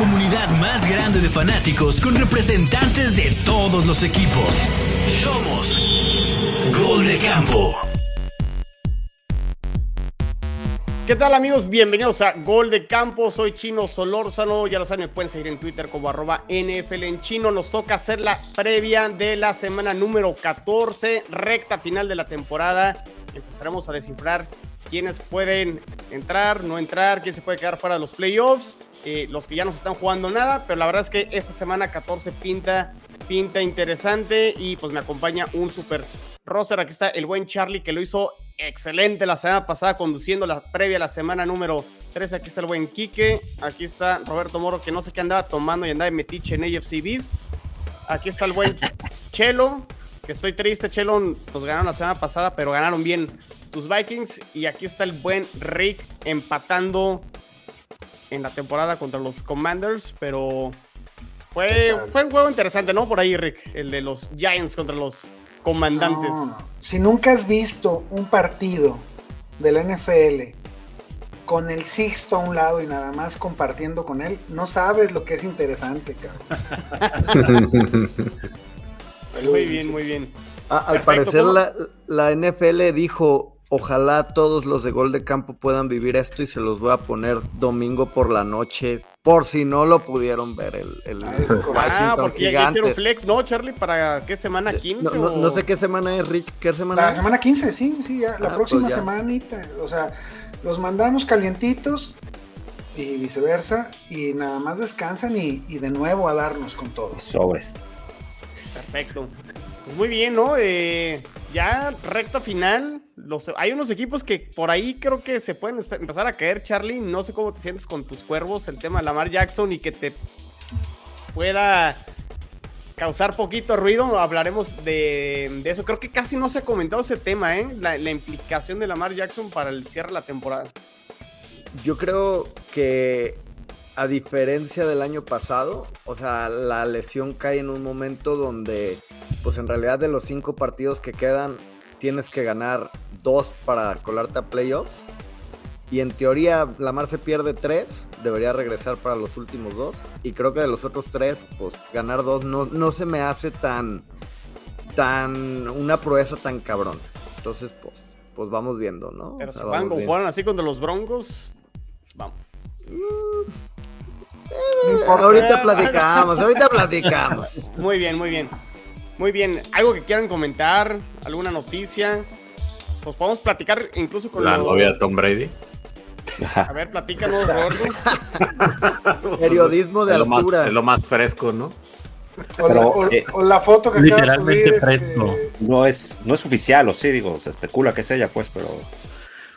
comunidad más grande de fanáticos con representantes de todos los equipos. Somos Gol de Campo. ¿Qué tal amigos? Bienvenidos a Gol de Campo, soy Chino Solórzano, ya lo saben, me pueden seguir en Twitter como arroba NFL en chino, nos toca hacer la previa de la semana número 14, recta final de la temporada, empezaremos a descifrar quiénes pueden entrar, no entrar, quién se puede quedar fuera de los playoffs, eh, los que ya no se están jugando nada, pero la verdad es que esta semana 14 pinta, pinta interesante y pues me acompaña un super roster, aquí está el buen Charlie que lo hizo excelente la semana pasada conduciendo la previa a la semana número 13. Aquí está el buen Quique. Aquí está Roberto Moro, que no sé qué andaba tomando y andaba de metiche en AFC Beast. Aquí está el buen Chelo, que estoy triste. Chelo, pues ganaron la semana pasada, pero ganaron bien tus Vikings. Y aquí está el buen Rick empatando en la temporada contra los Commanders, pero fue, fue un juego interesante, ¿no? Por ahí, Rick, el de los Giants contra los comandantes. Si nunca has visto un partido de la NFL con el Sixto a un lado y nada más compartiendo con él, no sabes lo que es interesante, cabrón. muy bien, muy bien. Ah, al parecer la, la NFL dijo, ojalá todos los de gol de campo puedan vivir esto y se los voy a poner domingo por la noche por si no lo pudieron ver el, el Ah, porque ya hicieron flex, ¿no, Charlie? ¿Para qué semana 15? No, sé qué semana es, Rich. ¿Qué semana La semana 15, sí, sí, ya, la ah, próxima pues semanita. O sea, los mandamos calientitos y viceversa. Y nada más descansan y, y de nuevo a darnos con todo. Sobres. Perfecto. Pues muy bien, ¿no? Eh, ya recta final. Hay unos equipos que por ahí creo que se pueden empezar a caer, Charlie. No sé cómo te sientes con tus cuervos, el tema de Lamar Jackson y que te pueda causar poquito ruido. Hablaremos de, eso. Creo que casi no se ha comentado ese tema, ¿eh? La implicación de Lamar Jackson para el cierre de la temporada. Yo creo que a diferencia del año pasado, o sea, la lesión cae en un momento donde, pues en realidad de los cinco partidos que quedan, tienes que ganar dos para colarte a playoffs. Y en teoría, Lamar se pierde tres, debería regresar para los últimos dos. Y creo que de los otros tres, pues ganar dos no, no se me hace tan, tan, una proeza tan cabrón. Entonces, pues, pues vamos viendo, ¿no? Pero si van jugaron así contra los Broncos, vamos. Mm, ahorita platicamos, ahorita platicamos. Muy bien, muy bien. Muy bien. ¿Algo que quieran comentar? ¿Alguna noticia? Pues podemos platicar incluso con la novia de Tom Brady. A ver, platícanos, gordo. Periodismo de altura. es lo más fresco, ¿no? O, eh, la, foto que literalmente de subir, este, no es no es oficial, o sí, digo, se especula que es ella, pues, pero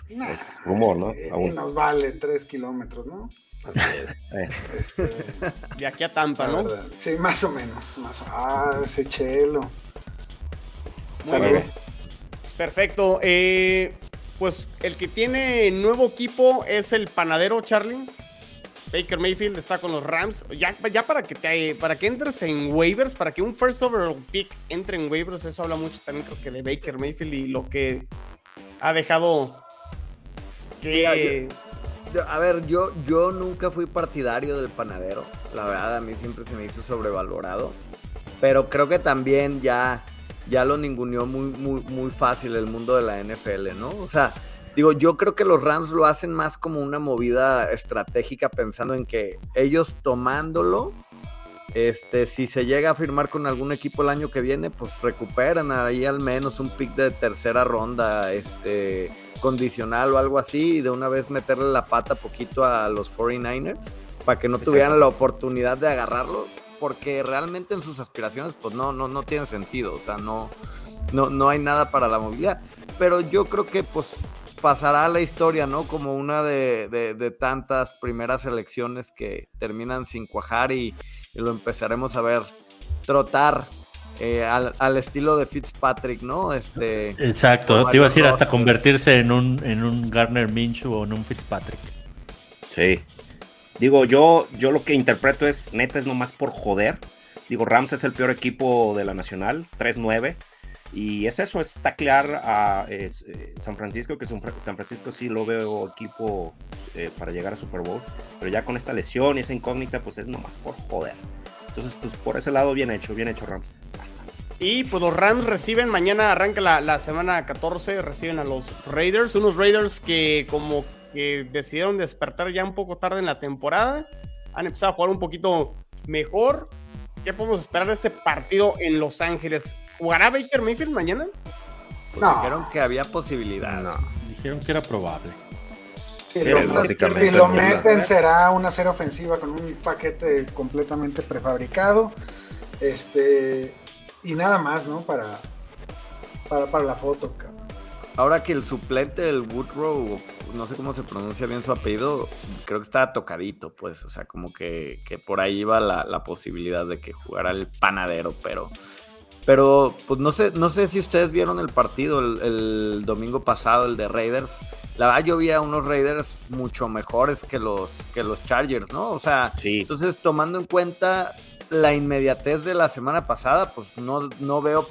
es rumor, ¿no? Eh, Aún. Nos vale tres kilómetros, ¿no? Así es. Eh. Este, de aquí a Tampa, ¿no? Sí, más o menos. Ah, ese chelo. Perfecto. Eh, pues el que tiene nuevo equipo es el panadero Charlie. Baker Mayfield está con los Rams. Ya, ya para que te, para que entres en waivers, para que un first overall pick entre en waivers, eso habla mucho también creo que de Baker Mayfield y lo que ha dejado que a ver, yo, yo nunca fui partidario del panadero. La verdad, a mí siempre se me hizo sobrevalorado. Pero creo que también ya, ya lo ninguneó muy, muy, muy fácil el mundo de la NFL, ¿no? O sea, digo, yo creo que los Rams lo hacen más como una movida estratégica pensando en que ellos tomándolo, este, si se llega a firmar con algún equipo el año que viene, pues recuperan ahí al menos un pick de tercera ronda, este condicional o algo así y de una vez meterle la pata poquito a los 49ers para que no tuvieran la oportunidad de agarrarlo porque realmente en sus aspiraciones pues no no no tiene sentido, o sea, no no no hay nada para la movilidad, pero yo creo que pues pasará a la historia, ¿no? Como una de, tantas primeras elecciones que terminan sin cuajar y, y lo empezaremos a ver trotar eh, al, estilo de Fitzpatrick, ¿no? Este, Exacto, te iba a decir hasta convertirse en un, en un Garner Minshew o en un Fitzpatrick. Sí. Digo, yo, yo lo que interpreto es, neta, es nomás por joder. Digo, Rams es el peor equipo de la Nacional, 3-9. Y es eso, es taclear a es, eh, San Francisco, que San Francisco sí lo veo equipo eh, para llegar a Super Bowl, pero ya con esta lesión y esa incógnita, pues es nomás por joder. Entonces, pues por ese lado, bien hecho, bien hecho Rams. Y pues los Rams reciben, mañana arranca la, la, semana 14, reciben a los Raiders, unos Raiders que como que decidieron despertar ya un poco tarde en la temporada, han empezado a jugar un poquito mejor. ¿Qué podemos esperar de este partido en Los Ángeles? ¿Jugará Baker Mayfield mañana? Pues no. Dijeron que había posibilidad. No. Dijeron que era probable. Si lo, si lo meten será una serie ofensiva con un paquete completamente prefabricado. Este y nada más, ¿no? Para, para, para la foto, Ahora que el suplente del Woodrow, no sé cómo se pronuncia bien su apellido, creo que estaba tocadito, pues, o sea, como que, que por ahí iba la, la, posibilidad de que jugara el panadero, pero, pero, pues no sé, no sé si ustedes vieron el partido el, el domingo pasado, el de Raiders. La verdad, yo vi a unos Raiders mucho mejores que los, que los Chargers, ¿no? O sea, sí. entonces tomando en cuenta la inmediatez de la semana pasada, pues no, no veo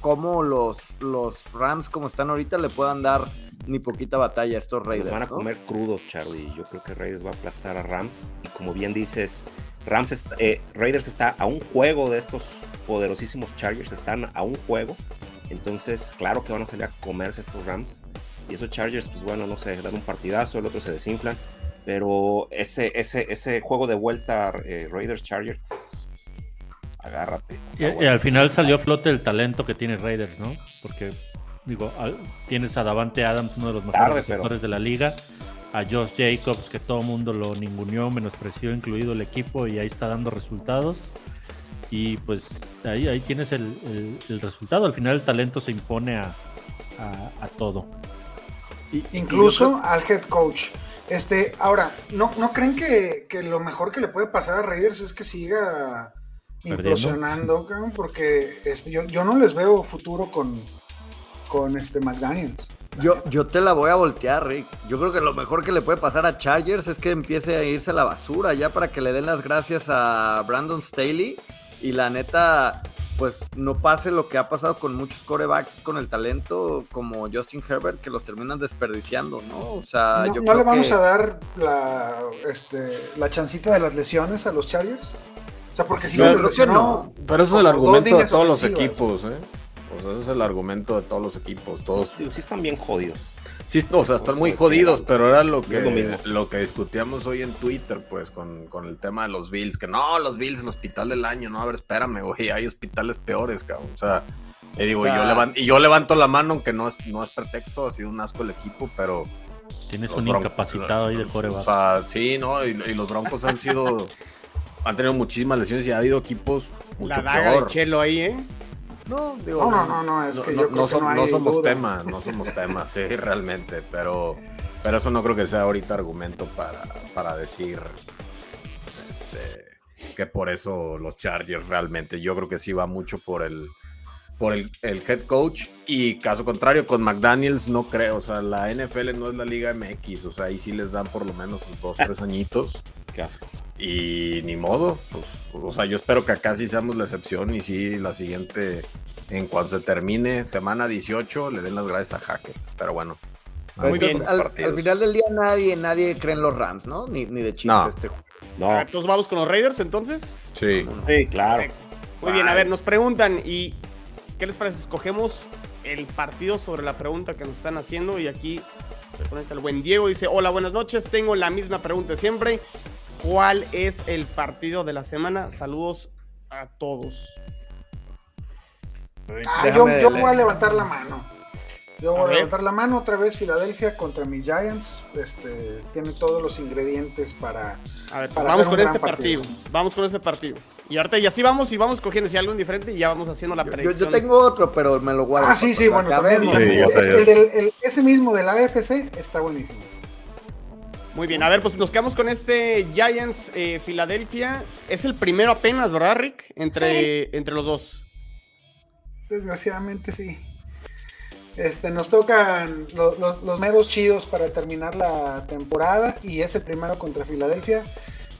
cómo los, los Rams como están ahorita le puedan dar ni poquita batalla a estos Raiders. van a comer crudos, Charlie. Yo creo que Raiders va a aplastar a Rams. Y como bien dices, Rams eh, Raiders está a un juego de estos poderosísimos Chargers. Están a un juego. Entonces, claro que van a salir a comerse estos Rams. Y esos Chargers, pues bueno, no sé, dan un partidazo, el otro se desinflan. Pero ese, ese, ese juego de vuelta eh, Raiders Chargers, agárrate. Y, al final salió a flote el talento que tiene Raiders, ¿no? Porque, digo, tienes a Davante Adams, uno de los mejores receptores de la liga, a Josh Jacobs, que todo el mundo lo ninguneó, menospreció, incluido el equipo, y ahí está dando resultados. Y pues ahí, ahí tienes el, el, resultado. Al final el talento se impone a, a, todo. Incluso al head coach. Este, ahora, ¿no, no creen que, lo mejor que le puede pasar a Raiders es que siga implosionando, porque este, yo, yo no les veo futuro con, con este McDaniels. Yo, yo te la voy a voltear, Rick. Yo creo que lo mejor que le puede pasar a Chargers es que empiece a irse a la basura ya para que le den las gracias a Brandon Staley. Y la neta, pues no pase lo que ha pasado con muchos corebacks con el talento como Justin Herbert que los terminan desperdiciando, ¿no? O sea, no, ¿no le vamos a dar la, este, la chancita de las lesiones a los Chargers. O sea, porque si se lesionó. Pero eso es el argumento de todos los equipos, ¿eh? O sea, ese es el argumento de todos los equipos. Todos. Sí, sí están bien jodidos. Sí, o sea, están muy jodidos, pero era lo que, lo, que discutíamos hoy en Twitter, pues, con, el tema de los Bills, que no, los Bills, el hospital del año, no, a ver, espérame, güey, hay hospitales peores, cabrón. O sea, y digo, yo levanto, y yo levanto la mano, aunque no es, no es pretexto, ha sido un asco el equipo, pero... Tienes un incapacitado ahí de coreback. O sea, sí, ¿no? Y, los Broncos han sido... han tenido muchísimas lesiones y ha habido equipos mucho la daga peor. De Chelo ahí, ¿eh? No, digo, no, no, no, es que yo no, somos tema, no somos tema, sí, realmente, pero, pero eso no creo que sea ahorita argumento para, para decir este, que por eso los Chargers realmente, yo creo que sí va mucho por el, por el, el, head coach y caso contrario con McDaniels no creo, o sea, la NFL no es la Liga MX, o sea, ahí sí les dan por lo menos sus dos, tres añitos. Qué asco. Y ni modo, pues, o sea, yo espero que acá sí seamos la excepción y sí la siguiente, en cuanto se termine semana 18, le den las gracias a Hackett. Pero bueno. Muy bien. Al, final del día nadie, nadie cree en los Rams, ¿no? Ni, ni de chiste no. este No. Entonces vamos con los Raiders entonces. Sí. Sí, claro. Muy bien, a ver, nos preguntan y ¿qué les parece? Escogemos el partido sobre la pregunta que nos están haciendo y aquí se conecta el buen Diego. Dice, hola, buenas noches, tengo la misma pregunta siempre. ¿Cuál es el partido de la semana? Saludos a todos. Ah, yo, voy a levantar la mano. Yo voy a, levantar la mano otra vez. Filadelfia contra mis Giants. Este, tiene todos los ingredientes para. A ver, vamos con este partido. Vamos con este partido. Y ahorita y así vamos y vamos cogiendo si algo indiferente y ya vamos haciendo la predicción. Yo, tengo otro, pero me lo guardo. Ah, sí, sí, bueno, también. el, ese mismo de la AFC está buenísimo. Muy bien, a ver, pues nos quedamos con este Giants eh, Filadelfia. Es el primero apenas, ¿verdad, Rick? Entre, entre los dos. Desgraciadamente sí. Este, nos tocan los meros chidos para terminar la temporada y es el primero contra Filadelfia.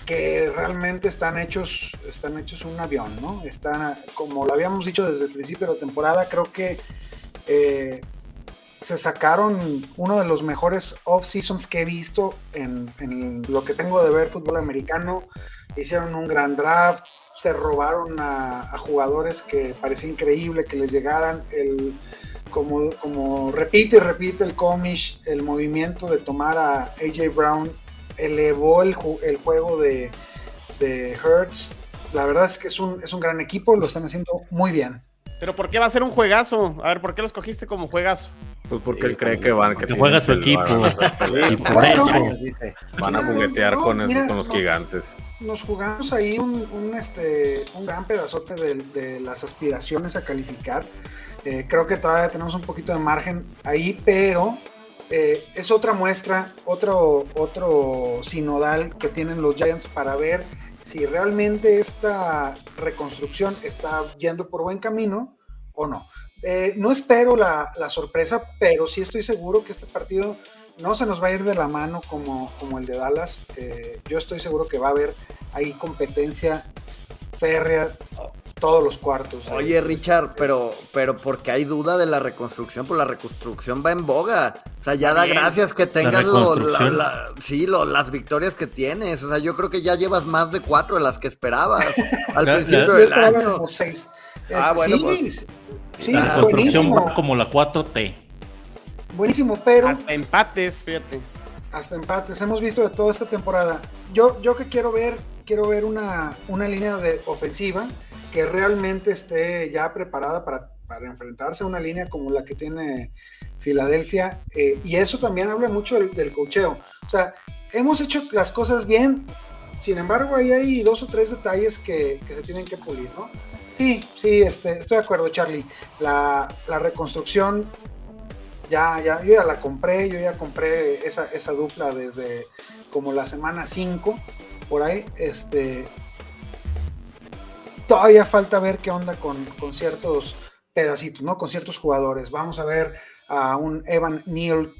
que realmente están hechos, están hechos un avión, ¿no? Están, como lo habíamos dicho desde el principio de la temporada, creo que eh, se sacaron uno de los mejores off-seasons que he visto en, lo que tengo de ver fútbol americano. Hicieron un gran draft, se robaron a, jugadores que parecía increíble que les llegaran. El, como, repite y repite el comish, el movimiento de tomar a AJ Brown elevó el, juego de, de Hertz. La verdad es que es un, es un gran equipo, lo están haciendo muy bien. Pero ¿por qué va a ser un juegazo? A ver, ¿por qué lo escogiste como juegazo? Pues porque él cree que van que, juega su equipo. y por eso van a juguetear con, los gigantes. Nos jugamos ahí un, este, un gran pedazote de, las aspiraciones a calificar. Eh, creo que todavía tenemos un poquito de margen ahí, pero eh, es otra muestra, otro, otro sinodal que tienen los Giants para ver si realmente esta reconstrucción está yendo por buen camino o no. Eh, no espero la, sorpresa, pero sí estoy seguro que este partido no se nos va a ir de la mano como, como el de Dallas. Eh, yo estoy seguro que va a haber ahí competencia férrea todos los cuartos. Oye, Richard, pero, pero porque hay duda de la reconstrucción, pues la reconstrucción va en boga. O sea, ya da gracias que tengas sí, las victorias que tienes. O sea, yo creo que ya llevas más de cuatro de las que esperabas al principio del año. seis. Ah, bueno, pues, sí, la reconstrucción va como la 4T. Buenísimo, pero. Hasta empates, fíjate. Hasta empates. Hemos visto de toda esta temporada. Yo, yo que quiero ver, quiero ver una, una línea de ofensiva que realmente esté ya preparada para, enfrentarse a una línea como la que tiene Filadelfia. Eh, y eso también habla mucho del, del cocheo. O sea, hemos hecho las cosas bien, sin embargo, ahí hay dos o tres detalles que, se tienen que pulir, ¿no? Sí, sí, este, estoy de acuerdo, Charlie. La, reconstrucción, ya, ya, yo ya la compré, yo ya compré esa, esa dupla desde como la semana 5, por ahí. Este, todavía falta ver qué onda con, ciertos pedacitos, ¿no? Con ciertos jugadores. Vamos a ver a un Evan Neal,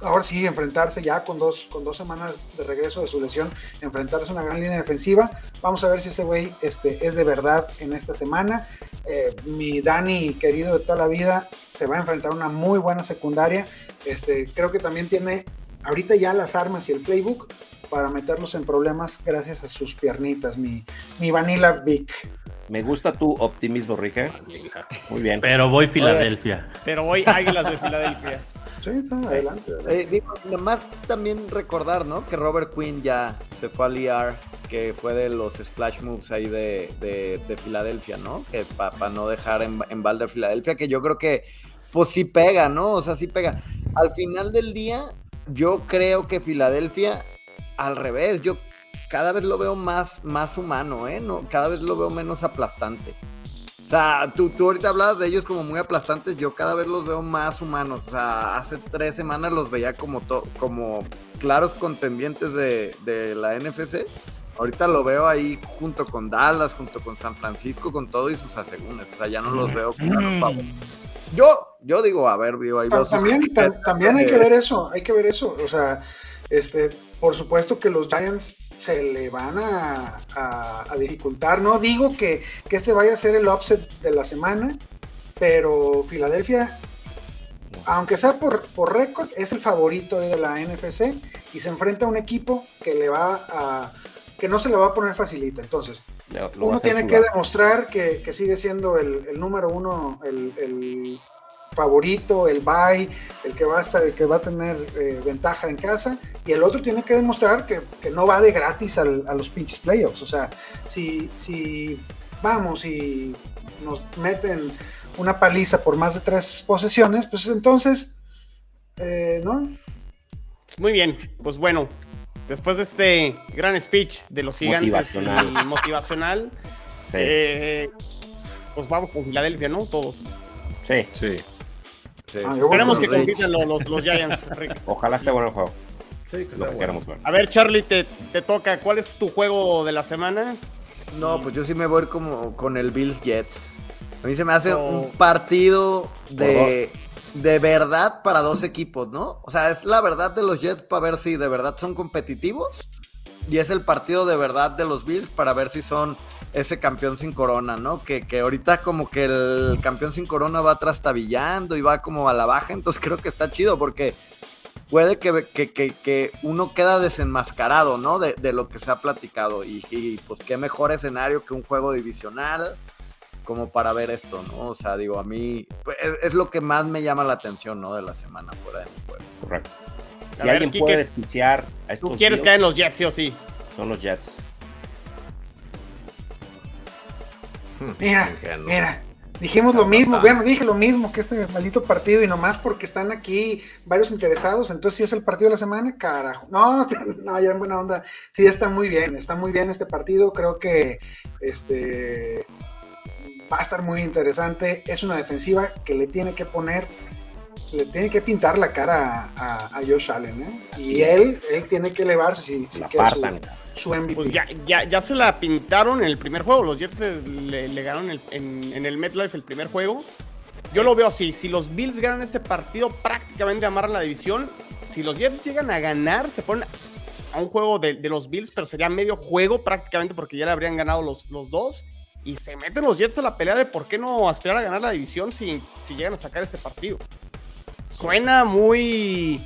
ahora sí, enfrentarse ya con dos, con dos semanas de regreso de su lesión, enfrentarse a una gran línea defensiva. Vamos a ver si ese güey este, es de verdad en esta semana. Eh, mi Dani, querido de toda la vida, se va a enfrentar a una muy buena secundaria. Este, creo que también tiene ahorita ya las armas y el playbook para meterlos en problemas gracias a sus piernitas, mi, mi Vanilla Vic. Me gusta tu optimismo, Rick. Muy bien. Pero voy Filadelfia. Pero voy Águilas de Filadelfia. Sí, adelante. Eh, digo, además también recordar, ¿no? Que Robert Quinn ya se fue al ER, que fue de los splash moves ahí de, de, Filadelfia, ¿no? Que para no dejar en, en balde Filadelfia, que yo creo que pues sí pega, ¿no? O sea, sí pega. Al final del día, yo creo que Filadelfia al revés, yo cada vez lo veo más, más humano, ¿eh? No, cada vez lo veo menos aplastante. O sea, tú, tú ahorita hablabas de ellos como muy aplastantes, yo cada vez los veo más humanos. O sea, hace tres semanas los veía como, como claros contendientes de, la NFC. Ahorita lo veo ahí junto con Dallas, junto con San Francisco, con todo y sus asegúnes. O sea, ya no los veo como los favoritos. Yo, yo digo, a ver, vivo ahí dos. También, también hay que ver eso, hay que ver eso. O sea, este, por supuesto que los Giants se le van a, dificultar. No digo que, este vaya a ser el upset de la semana, pero Filadelfia, aunque sea por, por récord, es el favorito de la NFC y se enfrenta a un equipo que le va a que no se le va a poner facilita. Entonces, uno tiene que demostrar que, sigue siendo el, número uno, el, el favorito, el bye, el que va a estar, el que va a tener eh, ventaja en casa, y el otro tiene que demostrar que, no va de gratis a los pinches playoffs. O sea, si, si vamos y nos meten una paliza por más de tres posesiones, pues entonces, eh, ¿no? Muy bien, pues bueno, después de este gran speech de los gigantes motivacional, motivacional eh, pues vamos con Filadelfia, ¿no? Todos. Sí. Sí. Ah, Esperemos que compitan los, los, Giants, Ojalá esté bueno el juego. Sí, que sea bueno. A ver, Charlie, te, te, toca. ¿Cuál es tu juego de la semana? No, pues yo sí me voy como con el Bills Jets. A mí se me hace un partido de, de verdad para dos equipos, ¿no? O sea, es la verdad de los Jets para ver si de verdad son competitivos y es el partido de verdad de los Bills para ver si son ese campeón sin corona, ¿no? Que, que ahorita como que el campeón sin corona va trastabillando y va como a la baja, entonces creo que está chido porque puede que, que, uno queda desenmascarado, ¿no? De, lo que se ha platicado. Y, pues qué mejor escenario que un juego divisional como para ver esto, ¿no? O sea, digo, a mí pues, es, lo que más me llama la atención, ¿no? De la semana fuera de mi juegos. Correcto. Si alguien puede desquiciar a estos Tú quieres caer en los Jets, sí o sí. Son los Jets. Mira, mira, Dijimos lo mismo, bueno, dije lo mismo que este maldito partido y nomás porque están aquí varios interesados, entonces si es el partido de la semana, carajo. No, no, ya en buena onda. Sí, está muy bien, está muy bien este partido, creo que este va a estar muy interesante. Es una defensiva que le tiene que poner, le tiene que pintar la cara a, Josh Allen, ¿eh? Y él, él tiene que elevarse si, si quiere pues ya, ya, ya, se la pintaron en el primer juego. Los Jets le, ganaron en, en, el MetLife el primer juego. Yo lo veo así. Si los Bills ganan este partido, prácticamente amarran la división. Si los Jets llegan a ganar, se ponen a un juego de, de, los Bills, pero sería medio juego prácticamente porque ya le habrían ganado los, los dos. Y se meten los Jets a la pelea de por qué no aspirar a ganar la división si, si llegan a sacar este partido. Suena muy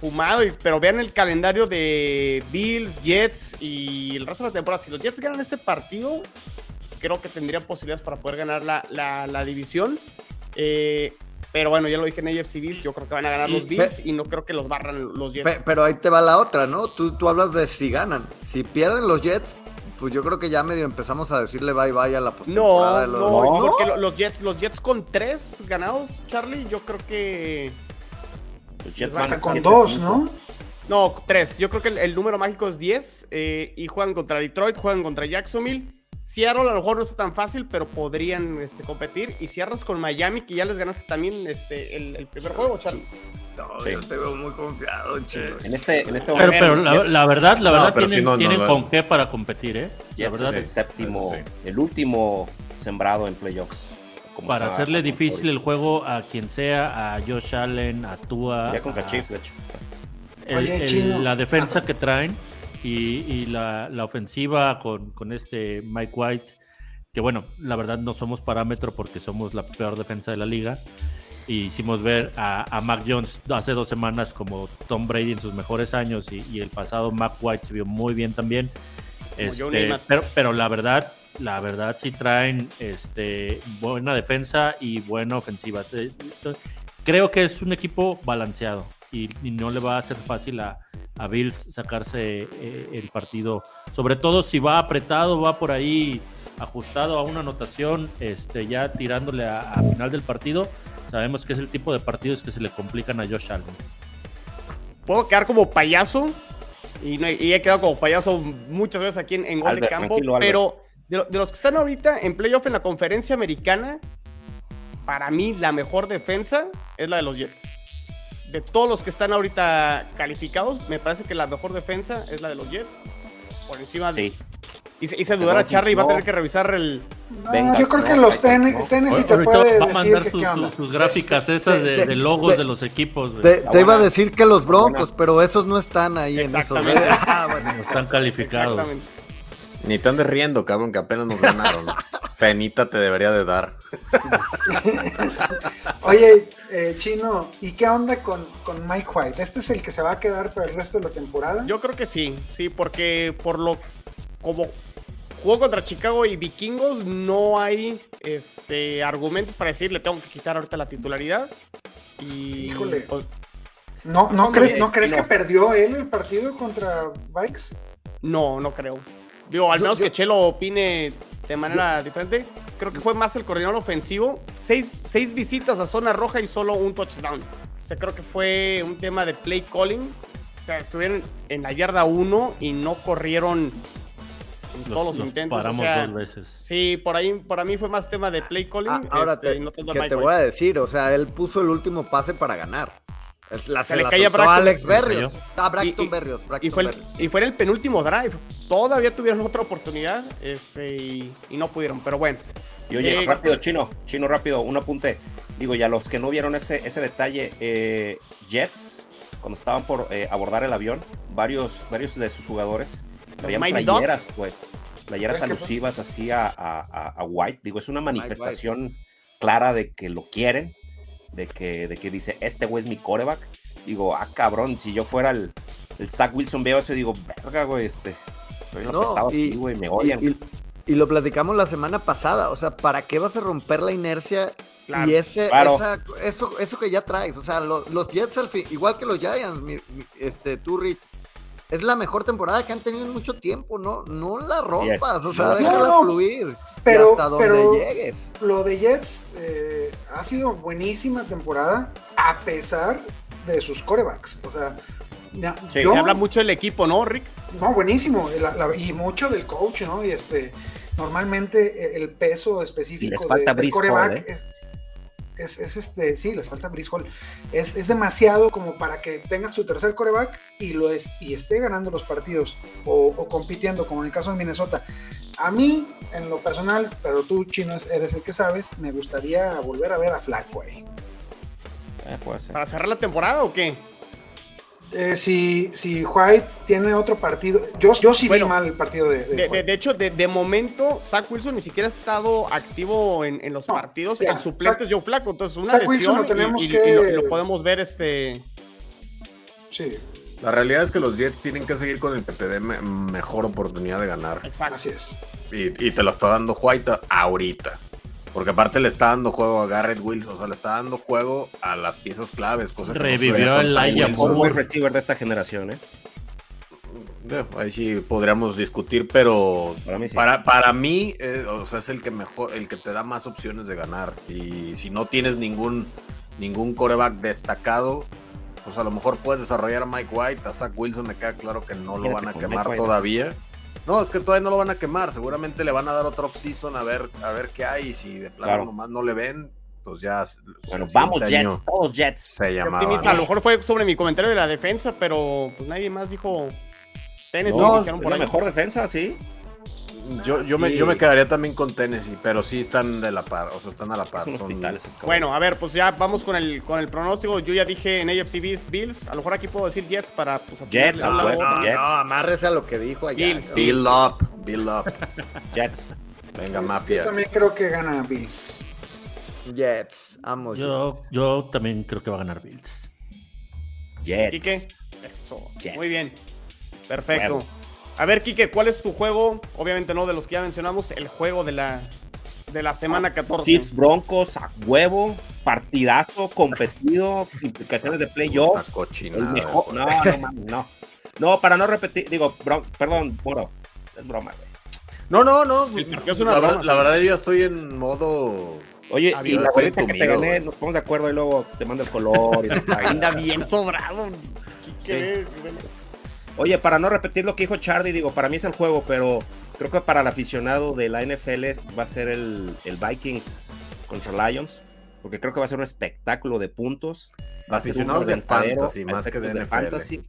fumado, pero vean el calendario de Bills, Jets y el resto de la temporada. Si los Jets ganan este partido, creo que tendrían posibilidades para poder ganar la, división. Eh, pero bueno, ya lo dije en AFC Bills, yo creo que van a ganar los Bills y no creo que los barran los Jets. Pero ahí te va la otra, ¿no? Tú, tú hablas de si ganan. Si pierden los Jets, pues yo creo que ya medio empezamos a decirle bye bye a la postemporada. No, no, no, porque los Jets, los Jets con tres ganados, Charlie, yo creo que hasta con dos, ¿no? No, tres. Yo creo que el, número mágico es 10 eh, y juegan contra Detroit, juegan contra Jacksonville. Seattle a lo mejor no está tan fácil, pero podrían este, competir. Y cierras con Miami, que ya les ganaste también este, el, primer juego, Charlie. No, yo te veo muy confiado, chico. En este, en este pero, pero la, verdad, la verdad tienen, con qué para competir, ¿eh? La verdad, es el séptimo, el último sembrado en playoffs para hacerle difícil el juego a quien sea, a Josh Allen, a Tua. Ya contra Chiefs, de hecho. la defensa que traen y, la, ofensiva con, este Mike White, que bueno, la verdad no somos parámetro porque somos la peor defensa de la liga. Y hicimos ver a, Mac Jones hace dos semanas como Tom Brady en sus mejores años y, el pasado Mac White se vio muy bien también. Este, pero, pero la verdad, la verdad sí traen este, buena defensa y buena ofensiva. Creo que es un equipo balanceado y, no le va a ser fácil a, Bills sacarse eh, el partido. Sobre todo si va apretado, va por ahí ajustado a una anotación, este, ya tirándole a, final del partido. Sabemos que es el tipo de partidos que se le complican a Josh Allen. Puedo quedar como payaso y, he quedado como payaso muchas veces aquí en, Gol de Campo, pero de, los que están ahorita en playoff en la conferencia americana, para mí la mejor defensa es la de los Jets. De todos los que están ahorita calificados, me parece que la mejor defensa es la de los Jets. Por encima de. Hice, dudar a Charlie y va a tener que revisar el. No, yo creo que los Tennessee te puede va a mandar sus gráficas esas de, logos de los equipos. Te, iba a decir que los Broncos, pero esos no están ahí en esos. Ah, no están calificados. Ni te andes riendo, cabrón, que apenas nos ganaron. Penita te debería de dar. Oye, eh, Chino, ¿y qué onda con, Mike White? ¿Este es el que se va a quedar para el resto de la temporada? Yo creo que sí, sí, porque por lo como jugó contra Chicago y Vikingos, no hay este, argumentos para decir le tengo que quitar ahorita la titularidad. Y, Híjole. Pues, ¿No, no, crees, ¿No crees que perdió él el partido contra Vikes? No, no creo. Digo, al menos que Chelo opine de manera diferente. Creo que fue más el coordinador ofensivo. Seis, seis, visitas a zona roja y solo un touchdown. O sea, creo que fue un tema de play calling. O sea, estuvieron en la yarda 1 y no corrieron en todos los, intentos. Paramos dos veces. Sí, por ahí, para mí fue más tema de play calling. Ah, ahora este, te, te voy a decir, o sea, él puso el último pase para ganar. La, se, le caía a Alex Berrios. Ah, Braxton Berrios. y, fue el, y fue el penúltimo drive. Todavía tuvieron otra oportunidad este, y, no pudieron, pero bueno. Y oye, eh, rápido, Chino, Chino, rápido, un apunte. Digo, ya los que no vieron ese, ese detalle, eh, Jets, cuando estaban por eh, abordar el avión, varios, varios de sus jugadores traían playeras, pues, playeras alusivas así a, a, White. Digo, es una manifestación clara de que lo quieren, de que, de que dice, este güey es mi coreback. Digo, ah, cabrón, si yo fuera el, el Zach Wilson, veo eso y digo, verga, güey, este, no, y, aquí, güey, me odian. Y, lo platicamos la semana pasada, o sea, ¿para qué vas a romper la inercia y ese, esa, eso, eso que ya traes? O sea, los Jets, al fin, igual que los Giants, este, tú, es la mejor temporada que han tenido en mucho tiempo, ¿no? No la rompas, o sea, déjala fluir. Pero, hasta donde llegues. Lo de Jets eh, ha sido buenísima temporada a pesar de sus corebacks. O sea, sí, habla mucho del equipo, ¿no, Rick? No, buenísimo. y mucho del coach, ¿no? Y este, normalmente el peso específico les falta de, coreback ¿eh? es, este, sí, les falta Brice Es, es, demasiado como para que tengas tu tercer coreback y, lo es, y esté ganando los partidos o, compitiendo, como en el caso de Minnesota. A mí, en lo personal, pero tú, Chino, eres el que sabes, me gustaría volver a ver a Flacco ahí. Eh, ¿Para cerrar la temporada o qué? Eh, si, si White tiene otro partido, yo, yo sí vi mal el partido de. De, hecho, de, momento, Zach Wilson ni siquiera ha estado activo en, los partidos. el suplente es Joe Flaco, entonces una lesión lo tenemos y, que... lo, podemos ver este. Sí. La realidad es que los Jets tienen que seguir con el que te dé mejor oportunidad de ganar. Exacto. Así es. Y, y te lo está dando White ahorita. Porque aparte le está dando juego a Garrett Wilson, o sea, le está dando juego a las piezas claves, cosa que Revivió el Laia muy receiver de esta generación, ¿eh? Ahí sí podríamos discutir, pero para mí, para, mí eh, o sea, es el que mejor, el que te da más opciones de ganar. Y si no tienes ningún, ningún coreback destacado, pues a lo mejor puedes desarrollar a Mike White, a Zach Wilson, me queda claro que no lo van a quemar todavía. No, es que todavía no lo van a quemar. Seguramente le van a dar otro off-season a ver, a ver qué hay. Y si de plano nomás no le ven, pues ya. Bueno, vamos Jets, todos Jets. Se llamaba. A lo mejor fue sobre mi comentario de la defensa, pero pues nadie más dijo. Tennessee, no, por la mejor defensa, sí. Yo, yo, me, yo me quedaría también con Tennessee, pero sí están de la par, o sea, están a la par. bueno, a ver, pues ya vamos con el, con el pronóstico. Yo ya dije en AFC Bills, a lo mejor aquí puedo decir Jets para pues, Jets, a no, Jets. no, amárrese a lo que dijo allá. Bills, Bill up, Bill up. Jets. Venga, mafia. Yo también creo que gana Bills. Jets, amo yo, Yo también creo que va a ganar Bills. Jets. qué? Eso. Muy bien. Perfecto. A ver, Kike, ¿cuál es tu juego? Obviamente no de los que ya mencionamos, el juego de la, de la semana 14. Chiefs Broncos a huevo, partidazo, competido, implicaciones de playoffs. No, no, no. No, para no repetir, digo, perdón, Moro, es broma, güey. No, no, no. la, verdad, la verdad, yo estoy en modo Oye, y la que te gané, nos ponemos de acuerdo y luego te mando el color. Y Anda bien sobrado. ¿Qué Oye, para no repetir lo que dijo Charlie, digo, para mí es el juego, pero creo que para el aficionado de la NFL va a ser el, Vikings contra Lions, porque creo que va a ser un espectáculo de puntos. Va a ser un de fantasy, más que de, fantasy.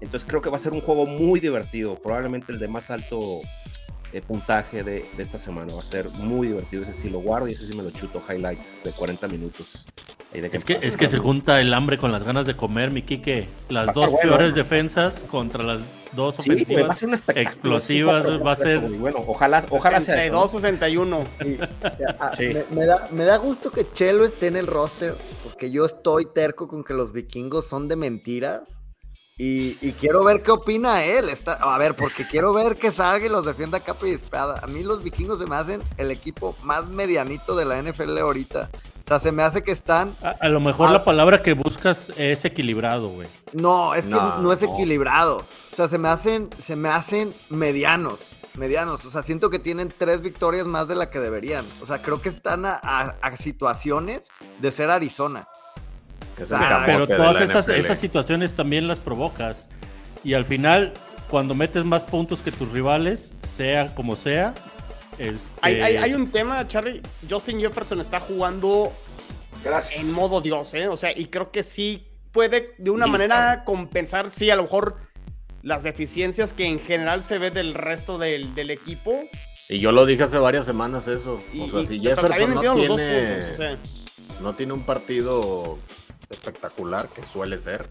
Entonces creo que va a ser un juego muy divertido, probablemente el de más alto eh, puntaje de, esta semana. Va a ser muy divertido. Ese sí lo guardo y ese sí me lo chuto. Highlights de 40 minutos. es, que, es que se junta el hambre con las ganas de comer, mi Kike. Las dos peores defensas contra las dos ofensivas explosivas. Va a ser. bueno, ojalá, ojalá sea. 62, 61. Me, da, me da gusto que Chelo esté en el roster, porque yo estoy terco con que los vikingos son de mentiras. Y, quiero ver qué opina él. Está, a ver, porque quiero ver que salga y los defienda capa y espada. A mí los vikingos se me hacen el equipo más medianito de la NFL ahorita. O sea, se me hace que están. A, lo mejor la palabra que buscas es equilibrado, güey. No, es que no, es equilibrado. O sea, se me hacen, se me hacen medianos. Medianos. O sea, siento que tienen tres victorias más de la que deberían. O sea, creo que están a situaciones de ser Arizona. Ah, pero todas esas, esas situaciones también las provocas. Y al final, cuando metes más puntos que tus rivales, sea como sea. Este... Hay, un tema, Charlie. Justin Jefferson está jugando en modo Dios, ¿eh? O sea, y creo que sí puede de una manera compensar, sí, a lo mejor las deficiencias que en general se ve del resto del, equipo. Y yo lo dije hace varias semanas eso. o sea, si Jefferson no tiene, no tiene un partido espectacular, que suele ser,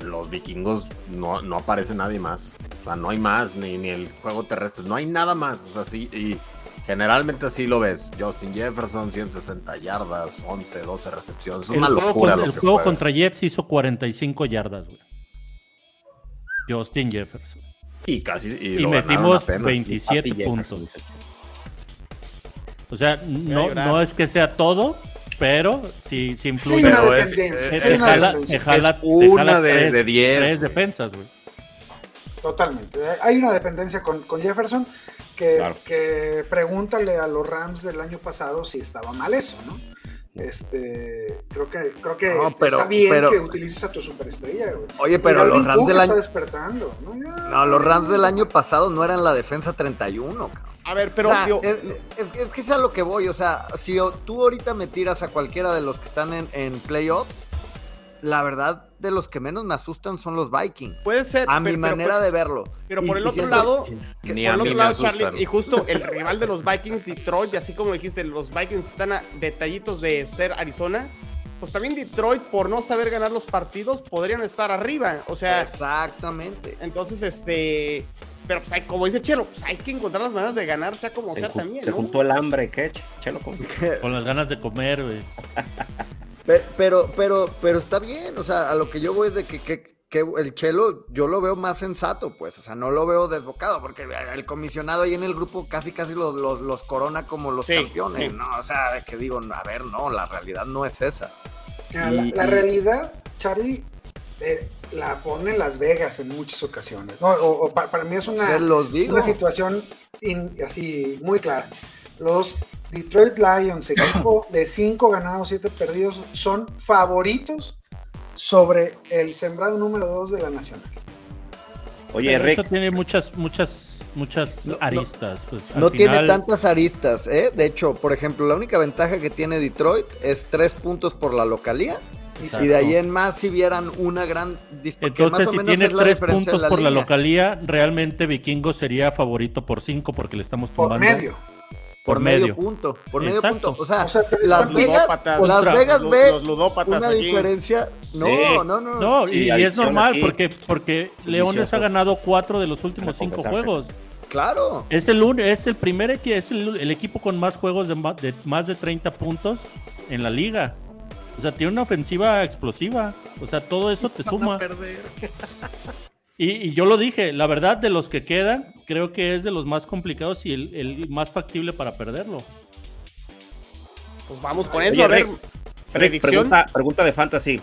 los vikingos no, no aparece nadie más. O sea, no hay más, ni, ni el juego terrestre, no hay nada más. O sea, sí, y generalmente así lo ves. Justin Jefferson, 160 yardas, 11, 12 recepciones. Es una locura. el juego contra Jets hizo 45 yardas, güey. Justin Jefferson. Y casi. Y, metimos 27 puntos. O sea, no, no es que sea todo, pero sí, sí influye. Sí, una dependencia. una de 10. Tres defensas, güey. Totalmente. Hay una dependencia con, con Jefferson que, que, pregúntale a los Rams del año pasado si estaba mal eso, ¿no? Este, creo que, creo que este, está bien que utilices a tu superestrella, güey. Oye, pero los Rams del año. despertando, ¿no? no, los Rams del año pasado no eran la defensa 31, cabrón. A ver, pero. es, que es a lo que voy. O sea, si tú ahorita me tiras a cualquiera de los que están en, en playoffs, la verdad, de los que menos me asustan son los Vikings. Puede ser. A mi manera pues, de verlo. Pero por el otro lado, por el otro lado, Charlie, y justo el rival de los Vikings, Detroit, y así como dijiste, los Vikings están a detallitos de ser Arizona. Pues también Detroit, por no saber ganar los partidos, podrían estar arriba. O sea. Exactamente. Entonces, este. Pero pues hay, como dice Chelo, pues hay que encontrar las maneras de ganar, sea como sea también. Se juntó el hambre, ¿qué? Chelo con, con las ganas de comer, güey. Pero, pero, pero está bien, o sea, a lo que yo voy es de que, que, el Chelo yo lo veo más sensato, pues, o sea, no lo veo desbocado, porque el comisionado ahí en el grupo casi casi los, los, corona como los campeones, ¿no? O sea, que digo, a ver, no, la realidad no es esa. La, realidad, Charlie, eh, la pone Las Vegas en muchas ocasiones. O, para, mí es una, una situación así muy clara. Los Detroit Lions, equipo de 5 ganados, 7 perdidos, son favoritos sobre el sembrado número 2 de la Nacional. Oye, Rick. Eso tiene muchas, muchas, muchas aristas. Pues, no tiene tantas aristas, ¿eh? De hecho, por ejemplo, la única ventaja que tiene Detroit es 3 puntos por la localía. Y si de ahí en más si vieran una gran Entonces, si tiene tres puntos por la localía, realmente Vikingo sería favorito por 5 porque le estamos tomando. Por medio. Por, medio, punto. Por medio punto. O sea, Las Vegas, Las Vegas ve una diferencia. No, no, no, no. y, es normal porque, porque Leones ha ganado cuatro de los últimos cinco juegos. Claro. Es el, es el primer es el, equipo con más juegos de, de más de 30 puntos en la liga. O sea, tiene una ofensiva explosiva. O sea, todo eso te suma. Y, yo lo dije, la verdad de los que quedan, creo que es de los más complicados y el, más factible para perderlo. Pues vamos con eso, a ver. predicción. Pregunta, de fantasy.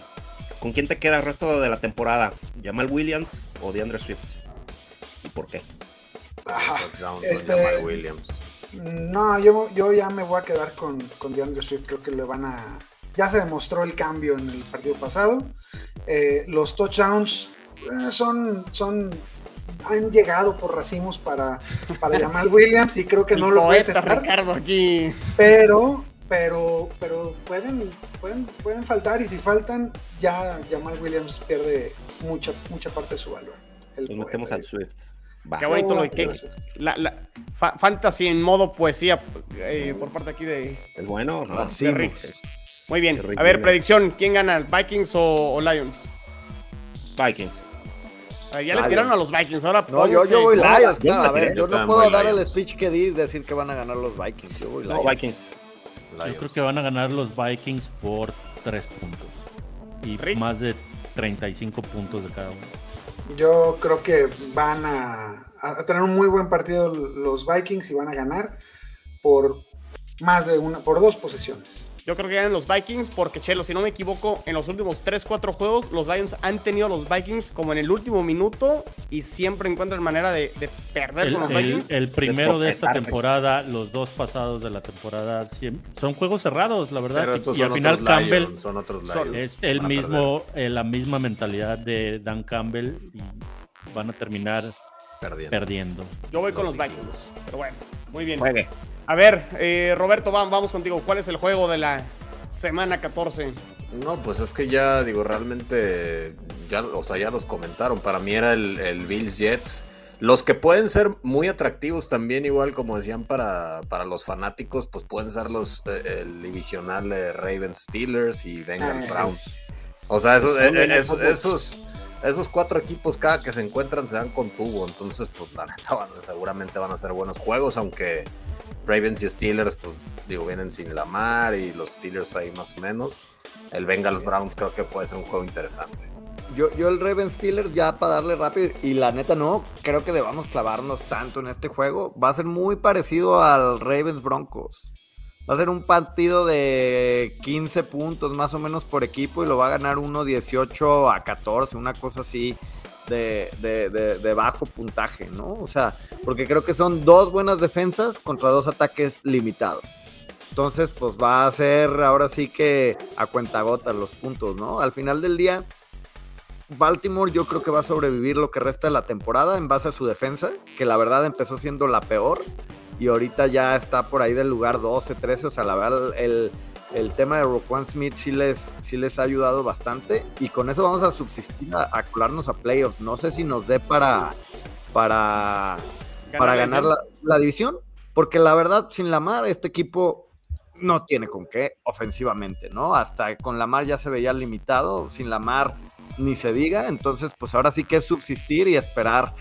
¿Con quién te queda el resto de la temporada? ¿Jamal Williams o DeAndre Swift? ¿Y por qué? este, Williams. No, yo, yo ya me voy a quedar con, con DeAndre Swift. Creo que le van a. Ya se demostró el cambio en el partido pasado. Eh, los touchdowns eh, son, son, han llegado por racimos para, para Jamal Williams y creo que no lo puede Ricardo aquí. Pero, pero, pero pueden, pueden, pueden faltar y si faltan, ya Jamal Williams pierde mucha, mucha parte de su valor. Nos metemos al Swift. Qué bonito lo de La, la fantasy en modo poesía eh, por parte aquí de. El bueno, ¿no? Muy bien. A ver, predicción: ¿quién gana? ¿Vikings o Lions? Vikings. Ya le tiraron a los Vikings, ahora No, yo, yo voy Lions, claro, a ver, yo no puedo dar el speech que di y decir que van a ganar los Vikings. Yo voy Lions. No, Vikings. Yo creo que van a ganar los Vikings por 3 puntos. Y más de 35 puntos de cada uno. Yo creo que van a, a, tener un muy buen partido los Vikings y van a ganar por más de una, por dos posesiones. Yo creo que ganan los Vikings porque, Chelo, si no me equivoco, en los últimos 3-4 juegos, los Lions han tenido a los Vikings como en el último minuto y siempre encuentran manera de, perder el, con los Vikings. El primero de, esta temporada, los dos pasados de la temporada, son juegos cerrados, la verdad. y, al final Campbell son otros es el mismo, eh, la misma mentalidad de Dan Campbell y van a terminar perdiendo. Yo voy con los Vikings, pero bueno, muy bien. A ver, eh, Roberto, vamos, contigo. ¿Cuál es el juego de la semana 14? No, pues es que ya, digo, realmente, ya, o sea, ya los comentaron. Para mí era el, Bills Jets. Los que pueden ser muy atractivos también, igual como decían para, para los fanáticos, pues pueden ser los eh, el divisional de Ravens Steelers y Bengals ah, Browns. O sea, esos, eh, esos, esos cuatro equipos cada que se encuentran se dan con tubo, entonces pues la neta seguramente van a ser buenos juegos, aunque Ravens y Steelers pues digo vienen sin la mar y los Steelers ahí más o menos. El Bengals Browns creo que puede ser un juego interesante. Yo, yo el Ravens Steelers ya para darle rápido y la neta no, creo que debamos clavarnos tanto en este juego. Va a ser muy parecido al Ravens Broncos. Va a ser un partido de 15 puntos más o menos por equipo y lo va a ganar uno 18 a 14, una cosa así de, de, bajo puntaje, ¿no? O sea, porque creo que son dos buenas defensas contra dos ataques limitados. Entonces, pues va a ser ahora sí que a cuentagotas los puntos, ¿no? Al final del día, Baltimore yo creo que va a sobrevivir lo que resta de la temporada en base a su defensa, que la verdad empezó siendo la peor y ahorita ya está por ahí del lugar 12, 13. O sea, la verdad, el, tema de Roquan Smith sí les, sí les ha ayudado bastante. Y con eso vamos a subsistir, a, colarnos a playoffs. No sé si nos dé para, para, ganar, para ganar la, división. Porque la verdad, sin Lamar, este equipo no tiene con qué ofensivamente, ¿no? Hasta con Lamar ya se veía limitado. Sin Lamar ni se diga. Entonces, pues ahora sí que es subsistir y esperar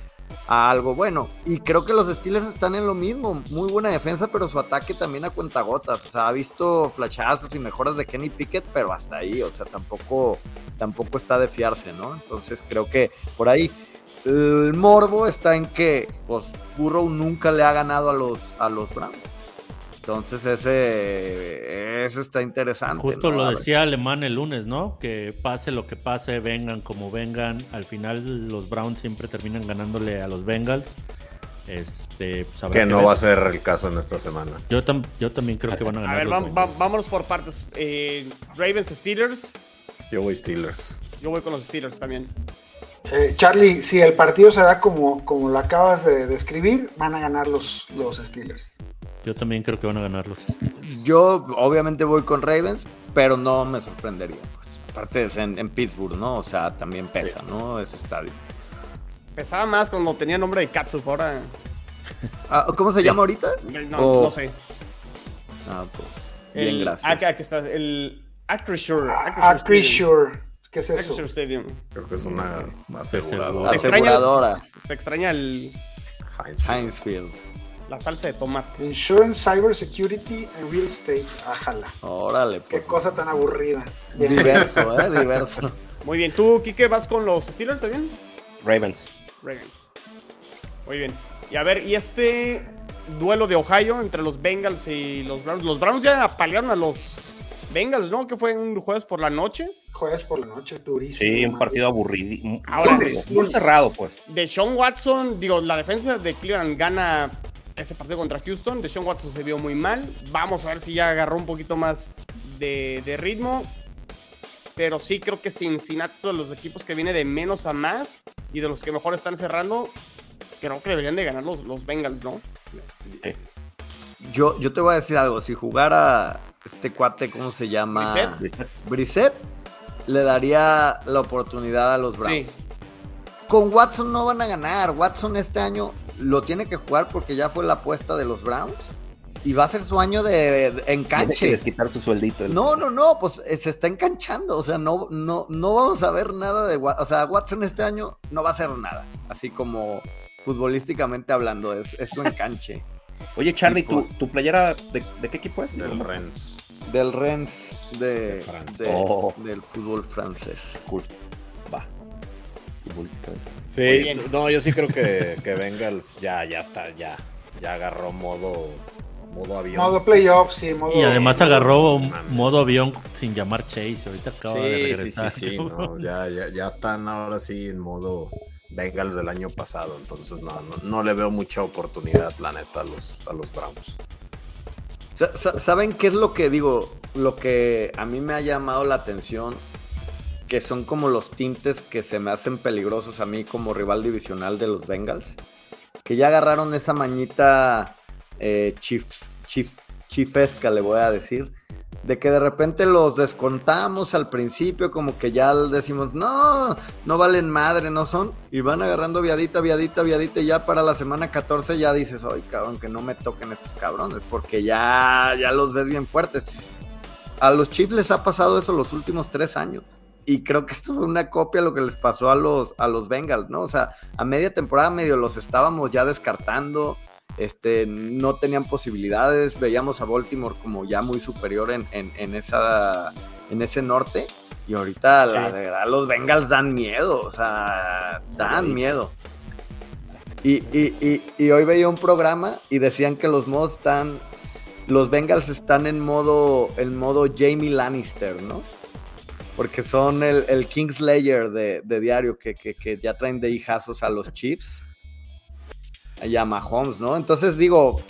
a algo bueno. Y creo que los Steelers están en lo mismo. Muy buena defensa, pero su ataque también a cuentagotas. O sea, ha visto flachazos y mejoras de Kenny Pickett, pero hasta ahí. O sea, tampoco, tampoco está de fiarse, ¿no? Entonces creo que por ahí el morbo está en que, pues, Burrow nunca le ha ganado a los, a los Browns. Entonces ese, eso está interesante. Justo lo decía Alemán el lunes, ¿no? Que pase lo que pase, vengan como vengan. Al final los Browns siempre terminan ganándole a los Bengals. Este, pues, que, no va a ser el caso en esta semana. Yo, yo también creo que van a ganar. A ver, vámonos por partes. Eh, Ravens Steelers. Yo voy Steelers. Yo voy con los Steelers también. Eh, Charlie, si el partido se da como, como lo acabas de describir, van a ganar los, los Steelers. Yo también creo que van a ganar los Yo obviamente voy con Ravens, pero no me sorprendería. Pues. Aparte es en, Pittsburgh, ¿no? O sea, también pesa, ¿no? Ese estadio. Pesaba más cuando tenía nombre de Katsup, ahora... Ah, ¿Cómo se llama ahorita? No, no sé. Ah, pues. Bien, gracias. Aquí está. El Acrisure. Acrisure. ¿Qué es eso? Stadium. Creo que es una aseguradora. aseguradora. Se extraña el. Heinz Field. La salsa de tomate. Insurance, Cyber Security and Real Estate. Ájala. Órale. Qué pues. cosa tan aburrida. Diverso, ¿eh? Diverso. Muy bien. ¿Tú, Kike, vas con los Steelers también? Ravens. Ravens. Muy bien. Y a ver, ¿y este duelo de Ohio entre los Bengals y los Browns? Los Browns ya apalearon a los Bengals, ¿no? Que fue un jueves por la noche. Jueves por la noche, durísimo. Sí, un partido aburrido. Ahora, muy cerrado, pues. De Sean Watson, digo, la defensa de Cleveland gana ese partido contra Houston. Deshaun Watson se vio muy mal. Vamos a ver si ya agarró un poquito más de, ritmo. Pero sí creo que Cincinnati es de los equipos que viene de menos a más y de los que mejor están cerrando. Creo que deberían de ganar los, los Bengals, ¿no? Yo, yo te voy a decir algo. Si jugara este cuate, ¿cómo se llama? Brissett. le daría la oportunidad a los Browns. Con Watson no van a ganar. Watson este año lo tiene que jugar porque ya fue la apuesta de los Browns. Y va a ser su año de, enganche. Tiene que quitar su sueldito. No, no, no, pues eh, se está enganchando. O sea, no, no, no vamos a ver nada de Watson. O sea, Watson este año no va a hacer nada. Así como futbolísticamente hablando, es, es su enganche. Oye, Charlie, ¿tu, ¿tu, playera de, qué equipo es? Del Rennes. Del Rennes de, oh. del fútbol francés. Cool. Sí, no, yo sí creo que, que Bengals ya, ya está, ya, ya agarró modo, modo avión. Modo playoff, sí, modo. Y además agarró modo avión sin llamar Chase. Ahorita acaba de regresar. Sí, sí, sí, ya, ya, ya están ahora sí en modo Bengals del año pasado. Entonces no, no, le veo mucha oportunidad, la neta, a los, a los Browns. ¿Saben qué es lo que digo? Lo que a mí me ha llamado la atención que son como los tintes que se me hacen peligrosos a mí como rival divisional de los Bengals. Que ya agarraron esa mañita eh, chifesca, le voy a decir. De que de repente los descontamos al principio, como que ya decimos, no, no valen madre, no son. Y van agarrando viadita, viadita, viadita. Y ya para la semana 14 ya dices, ay, cabrón, que no me toquen estos cabrones, porque ya, ya los ves bien fuertes. A los Chiefs les ha pasado eso los últimos tres años y creo que esto fue una copia de lo que les pasó a los, a los Bengals, ¿no? O sea, a media temporada medio los estábamos ya descartando, este, no tenían posibilidades, veíamos a Baltimore como ya muy superior en, en, esa, en ese norte, y ahorita la verdad los Bengals dan miedo, o sea, dan miedo. Y, y, y, hoy veía un programa y decían que los modos están, los Bengals están en modo, en modo Jamie Lannister, ¿no? Porque son el, el Kingslayer de, de diario que, que, ya traen de hijazos a los Chiefs y a Mahomes, ¿no? Entonces digo,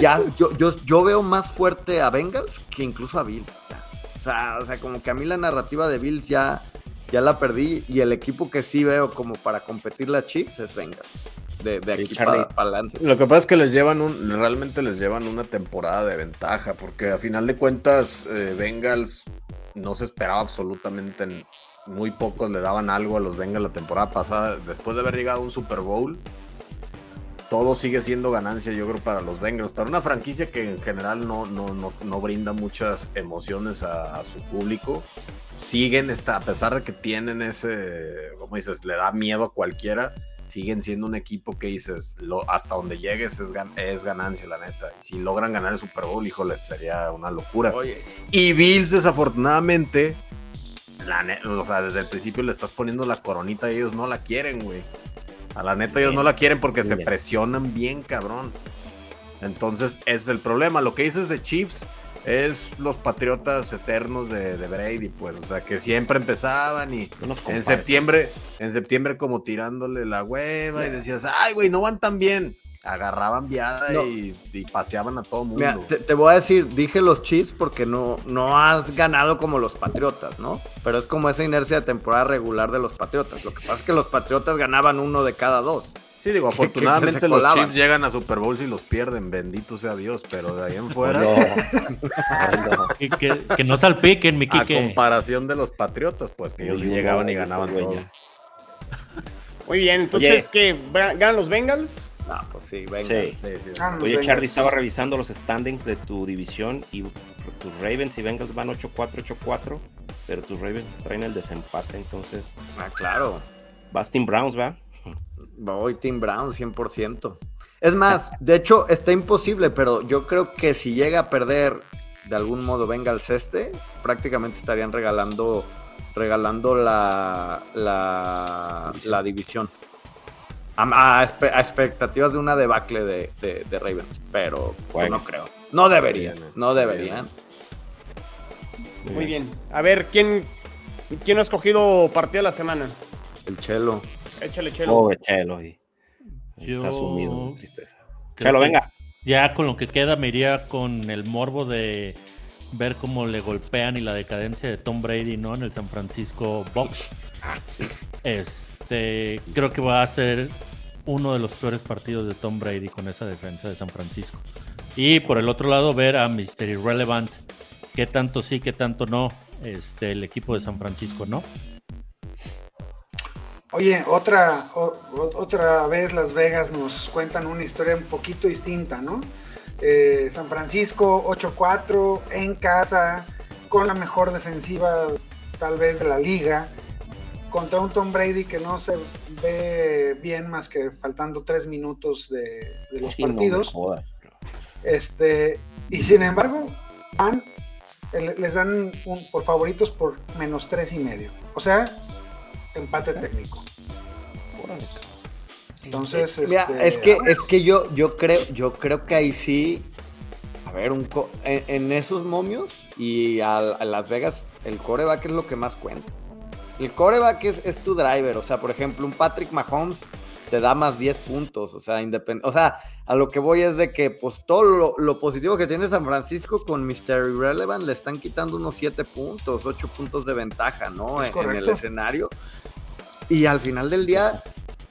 ya yo, yo, yo veo más fuerte a Bengals que incluso a Bills. O, sea, o sea, como que a mí la narrativa de Bills ya, ya la perdí y el equipo que sí veo como para competir la Chiefs es Bengals. De, de aquí para, adelante. Lo que pasa es que les llevan un, realmente les llevan una temporada de ventaja, porque a final de cuentas, eh, Bengals no se esperaba absolutamente, muy pocos le daban algo a los Bengals la temporada pasada. Después de haber llegado a un Super Bowl, todo sigue siendo ganancia, yo creo, para los Bengals. Para una franquicia que en general no, no, brinda muchas emociones a, su público, siguen, a pesar de que tienen ese, como dices, le da miedo a cualquiera siguen siendo un equipo que dices, lo, hasta donde llegues es, es, ganancia, la neta. Y si logran ganar el Super Bowl, híjole, sería una locura. Y Bills, desafortunadamente, la o sea, desde el principio le estás poniendo la coronita y ellos no la quieren, güey. A la neta, ellos no la quieren porque se presionan bien, cabrón. Entonces, ese es el problema. Lo que dices de Chiefs es los patriotas eternos de, Brady, pues, o sea, que siempre empezaban y en septiembre, en septiembre como tirándole la hueva y decías, ay, güey, no van tan bien. Agarraban viada y, paseaban a todo mundo. te, voy a decir, dije los Chiefs porque no, no has ganado como los Patriotas, ¿no? Pero es como esa inercia de temporada regular de los Patriotas. Lo que pasa es que los Patriotas ganaban uno de cada dos. Sí, digo, afortunadamente los Chiefs llegan a Super Bowl y los pierden, bendito sea Dios, pero de ahí en fuera. No. que, no salpiquen, mi Kike. A comparación de los Patriotas, pues que ellos llegaban y ganaban todo. Muy bien, entonces, ¿qué? ¿Ganan los Bengals? No, pues sí, Bengals. Oye, Charlie, estaba revisando los standings de tu división y tus Ravens y Bengals van 8-4, 8-4, pero tus Ravens traen el desempate, entonces. Ah, claro. Bastin Browns, ¿va? Voy Team Brown 100%. Es más, de hecho está imposible, pero yo creo que si llega a perder de algún modo Bengals este, prácticamente estarían regalando regalando la, la, división. A, expectativas de una debacle de, de, Ravens, pero no creo. No deberían, no deberían. Muy bien. A ver, ¿quién, quién ha escogido partido de la semana? El Chelo. Échale, Chelo. Chelo. Está sumido en tristeza. Chelo, venga. Ya con lo que queda me iría con el morbo de ver cómo le golpean y la decadencia de Tom Brady, ¿no? En el San Francisco Box. Ah, sí. Este, creo que va a ser uno de los peores partidos de Tom Brady con esa defensa de San Francisco. Y por el otro lado, ver a Mr. Irrelevant, qué tanto sí, qué tanto no, este, el equipo de San Francisco, ¿no? Oye, otra, otra vez Las Vegas nos cuentan una historia un poquito distinta, ¿no? Eh, San Francisco 8-4 en casa, con la mejor defensiva tal vez de la liga, contra un Tom Brady que no se ve bien más que faltando tres minutos de, los partidos. este, y sin embargo, van, les dan un, por favoritos por menos tres y medio. O sea, empate técnico. Entonces, este, es que es que yo yo creo yo creo que ahí sí a ver un en, esos momios y a, Las Vegas el coreback es lo que más cuenta. El coreback es, es tu driver, o sea, por ejemplo, un Patrick Mahomes te da más 10 puntos, o sea, independiente, o sea, a lo que voy es de que pues todo lo, positivo que tiene San Francisco con Mr. Irrelevant le están quitando unos 7 puntos, 8 puntos de ventaja, ¿no? En, en, el escenario. Y al final del día,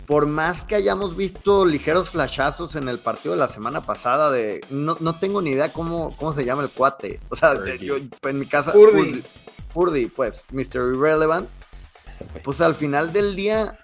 por más que hayamos visto ligeros flashazos en el partido de la semana pasada, de no, tengo ni idea cómo, cómo se llama el cuate. O sea, yo en mi casa. Purdy. Purdy, pues, Mr. Irrelevant. Pues al final del día,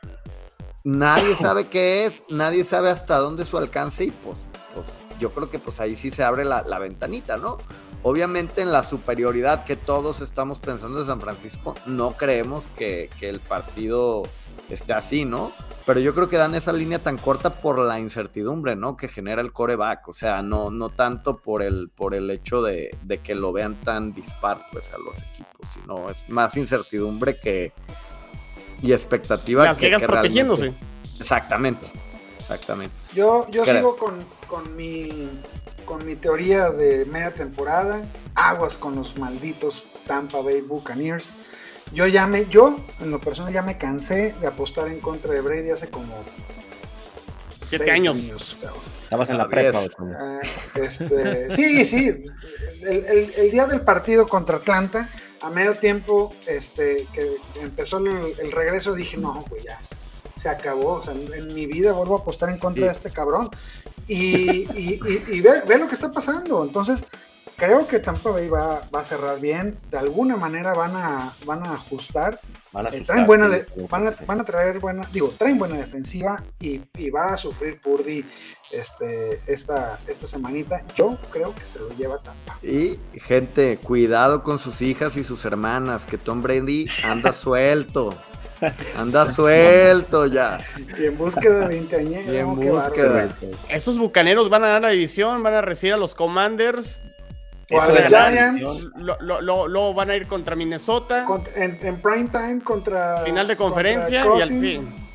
nadie sabe qué es, nadie sabe hasta dónde su alcance y pues, pues yo creo que pues ahí sí se abre la, ventanita, ¿no? Obviamente en la superioridad que todos estamos pensando de San Francisco, no creemos que, que el partido esté así, ¿no? Pero yo creo que dan esa línea tan corta por la incertidumbre, ¿no? Que genera el coreback. O sea, no, no tanto por el, por el hecho de, que lo vean tan dispar pues, a los equipos, sino es más incertidumbre que y expectativa Las que, protegiéndose. Exactamente. Exactamente. Yo, yo sigo con, con, mi, con mi teoría de media temporada. Aguas con los malditos Tampa Bay Buccaneers. Yo ya me, yo en lo personal ya me cansé de apostar en contra de Brady hace como siete años. Estabas en la prepa. Ah, este, sí, sí. El, día del partido contra Atlanta, a medio tiempo, este, que empezó el, regreso, dije, no, pues ya, se acabó. O sea, en, mi vida vuelvo a apostar en contra de este cabrón. Y, y, ve, ve, lo que está pasando. Entonces, creo que Tampa Bay va, a cerrar bien. De alguna manera van a, van a ajustar. Van a, eh, traen buena van, a, traer buena, digo, traen buena defensiva y, va a sufrir Purdy este, esta, esta semanita. Yo creo que se lo lleva Tampa. Y gente, cuidado con sus hijas y sus hermanas, que Tom Brady anda suelto. Anda suelto ya. Y en búsqueda de 20 años. Y en búsqueda. Esos bucaneros van a dar la división, van a recibir a los Commanders. Giants. Luego van a ir contra Minnesota. en, en, prime time contra. Final de conferencia y al fin.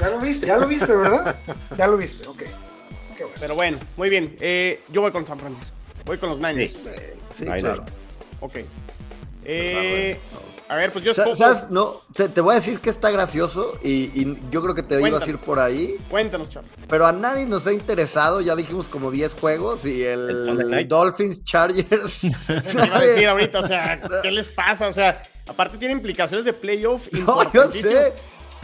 Ya lo viste, ya lo viste, ¿verdad? ya lo viste, ok. Pero bueno, muy bien. Eh, yo voy con San Francisco. Voy con los Niners. Sí, claro. Ok. Eh, a ver, pues yo ¿Sabes? No, te, voy a decir que está gracioso y, yo creo que te iba a decir por ahí. Cuéntanos, Charlie. Pero a nadie nos ha interesado, ya dijimos como 10 juegos y el, Dolphins Chargers. iba a decir ahorita, o sea, ¿qué les pasa? O sea, aparte tiene implicaciones de playoff. No, yo sé,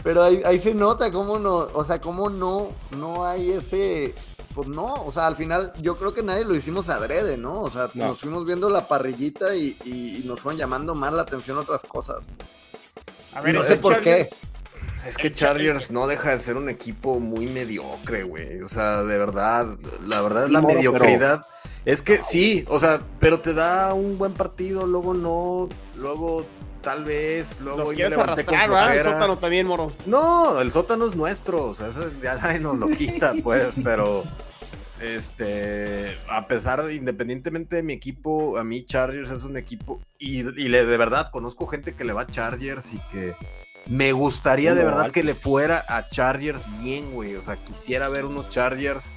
pero ahí, ahí se nota cómo no, o sea, cómo no, no hay ese pues no, o sea, al final yo creo que nadie lo hicimos adrede, ¿no? O sea, nos fuimos viendo la parrillita y, nos fueron llamando más la atención otras cosas. A ver, no sé por qué. Es que Chargers no deja de ser un equipo muy mediocre, güey. O sea, de verdad, la verdad es la mediocridad. Es que sí, o sea, pero te da un buen partido, luego no, luego tal vez, luego me levanté con El sótano también, moro. No, el sótano es nuestro, o sea, eso ya nadie nos lo quita, pues, pero este, a pesar de, independientemente de mi equipo, a mí Chargers es un equipo, y, le, de verdad conozco gente que le va a Chargers y que me gustaría de verdad que le fuera a Chargers bien, güey. O sea, quisiera ver unos Chargers,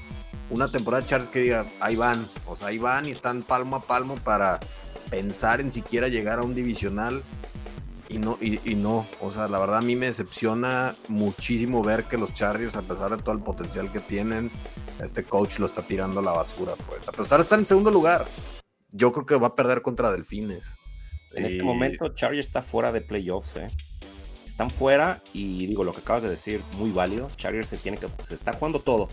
una temporada de Chargers que diga, ahí van, o sea, ahí van y están palmo a palmo para pensar en siquiera llegar a un divisional. Y no, y, y, no, o sea, la verdad a mí me decepciona muchísimo ver que los Chargers, a pesar de todo el potencial que tienen, este coach lo está tirando a la basura, pues. A pesar de estar en segundo lugar, yo creo que va a perder contra Delfines. En este momento, Chargers está fuera de playoffs, ¿eh? Están fuera y digo lo que acabas de decir, muy válido. Chargers se tiene que, se está jugando todo.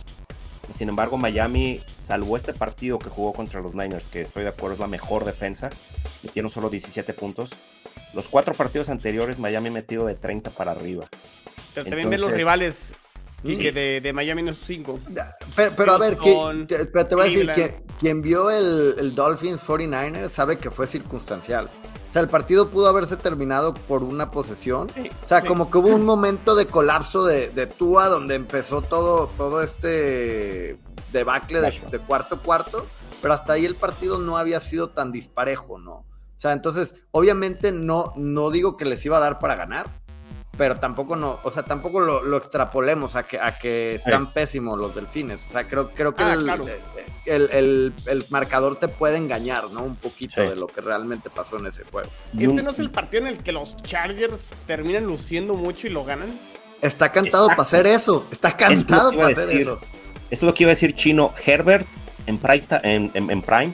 Sin embargo, Miami salvó este partido que jugó contra los Niners, que estoy de acuerdo es la mejor defensa, metieron solo 17 puntos. Los cuatro partidos anteriores, Miami metido de 30 para arriba. Pero también ven los rivales y que de, Miami no es 5. Pero, a ver, te, voy a decir que quien vio el, Dolphins 49ers sabe que fue circunstancial. O sea, el partido pudo haberse terminado por una posesión. o sea, como que hubo un momento de colapso de, de Tua donde empezó todo, todo este debacle de, de cuarto cuarto. Pero hasta ahí el partido no había sido tan disparejo, ¿no? O sea, entonces, obviamente no, no digo que les iba a dar para ganar, pero tampoco no, o sea, tampoco lo, extrapolemos a que, a que están pésimos los delfines. O sea, creo, creo que ah, el, marcador te puede engañar, ¿no? Un poquito de lo que realmente pasó en ese juego. ¿Este no es el partido en el que los Chargers terminan luciendo mucho y lo ganan? Está cantado para hacer eso. Está cantado para hacer eso. Eso es lo que iba a decir Chino. Herbert en Prime, en, Prime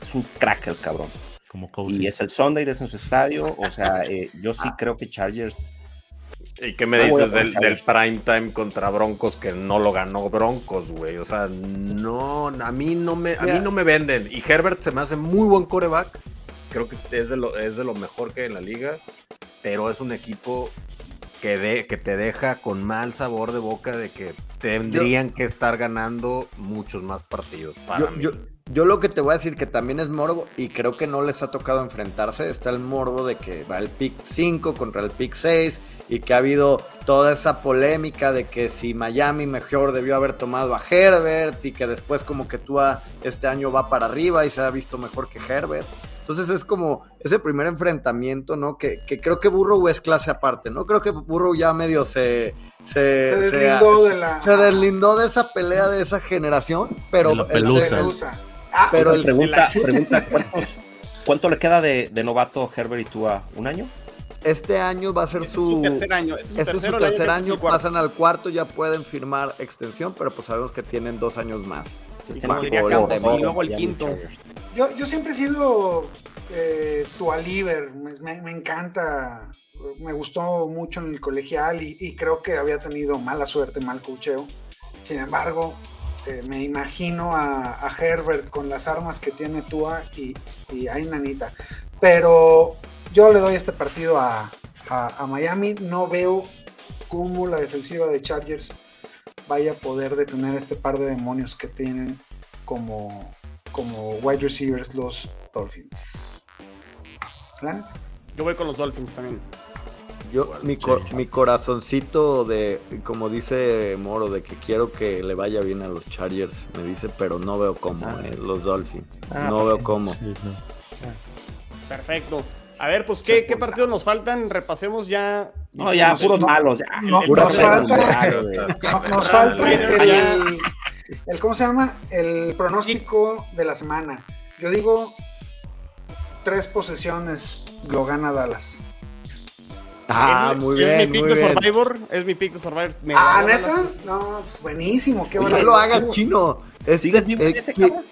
es un crack el cabrón. Como y es el Sunday desde su estadio. O sea, eh, yo sí ah. creo que Chargers ¿Y qué me dices del, del, prime time contra Broncos que no lo ganó Broncos, güey? O sea, no, a mí no me, a mí no me venden. Y Herbert se me hace muy buen coreback. Creo que es de lo, es de lo mejor que hay en la liga. Pero es un equipo que, de, que te deja con mal sabor de boca de que tendrían que estar ganando muchos más partidos para mí. Yo lo que te voy a decir que también es morbo y creo que no les ha tocado enfrentarse. Está el morbo de que va el pick 5 contra el pick 6 y que ha habido toda esa polémica de que si Miami mejor debió haber tomado a Herbert y que después como que tú este año va para arriba y se ha visto mejor que Herbert. Entonces es como ese primer enfrentamiento, ¿no? Que, creo que Burrow es clase aparte, ¿no? Creo que Burrow ya medio se... Se, deslindó de la... Se deslindó de esa pelea de esa generación, pero... La pelusa. Ah, pero el, pregunta, pregunta ¿cuánto, le queda de, novato Herbert y tú a un año? Este año va a ser su, tercer año. Este, es su tercer año, pasan al cuarto, ya pueden firmar extensión, pero pues sabemos que tienen dos años más. Y luego el quinto. Yo, yo siempre he sido eh, tu Aliver, me, me, encanta, me gustó mucho en el colegial y, y, creo que había tenido mala suerte, mal cocheo. Sin embargo, este, me imagino a, Herbert con las armas que tiene Tua y, y a Inanita. Pero yo le doy este partido a, Miami. No veo cómo la defensiva de Chargers vaya a poder detener este par de demonios que tienen como, como wide receivers los Dolphins. Yo voy con los Dolphins también. Yo, mi, mi corazoncito de, como dice Moro, de que quiero que le vaya bien a los Chargers, me dice, pero no veo cómo, ah. eh, los Dolphins. Ah, no veo cómo. Perfecto. A ver, pues, ¿qué, ¿qué partidos nos faltan? Repasemos ya. No, ya, puros malos. Ya. nos, falta, nos falta el, el, ¿cómo se llama? El pronóstico de la semana. Yo digo, tres posesiones lo gana Dallas. Ah, muy bien. Es mi pick de Survivor. Es mi pick de Survivor. ah, neta. No, pues buenísimo. Qué bueno. No lo hagas chino. ¿Sigues ese cabrón?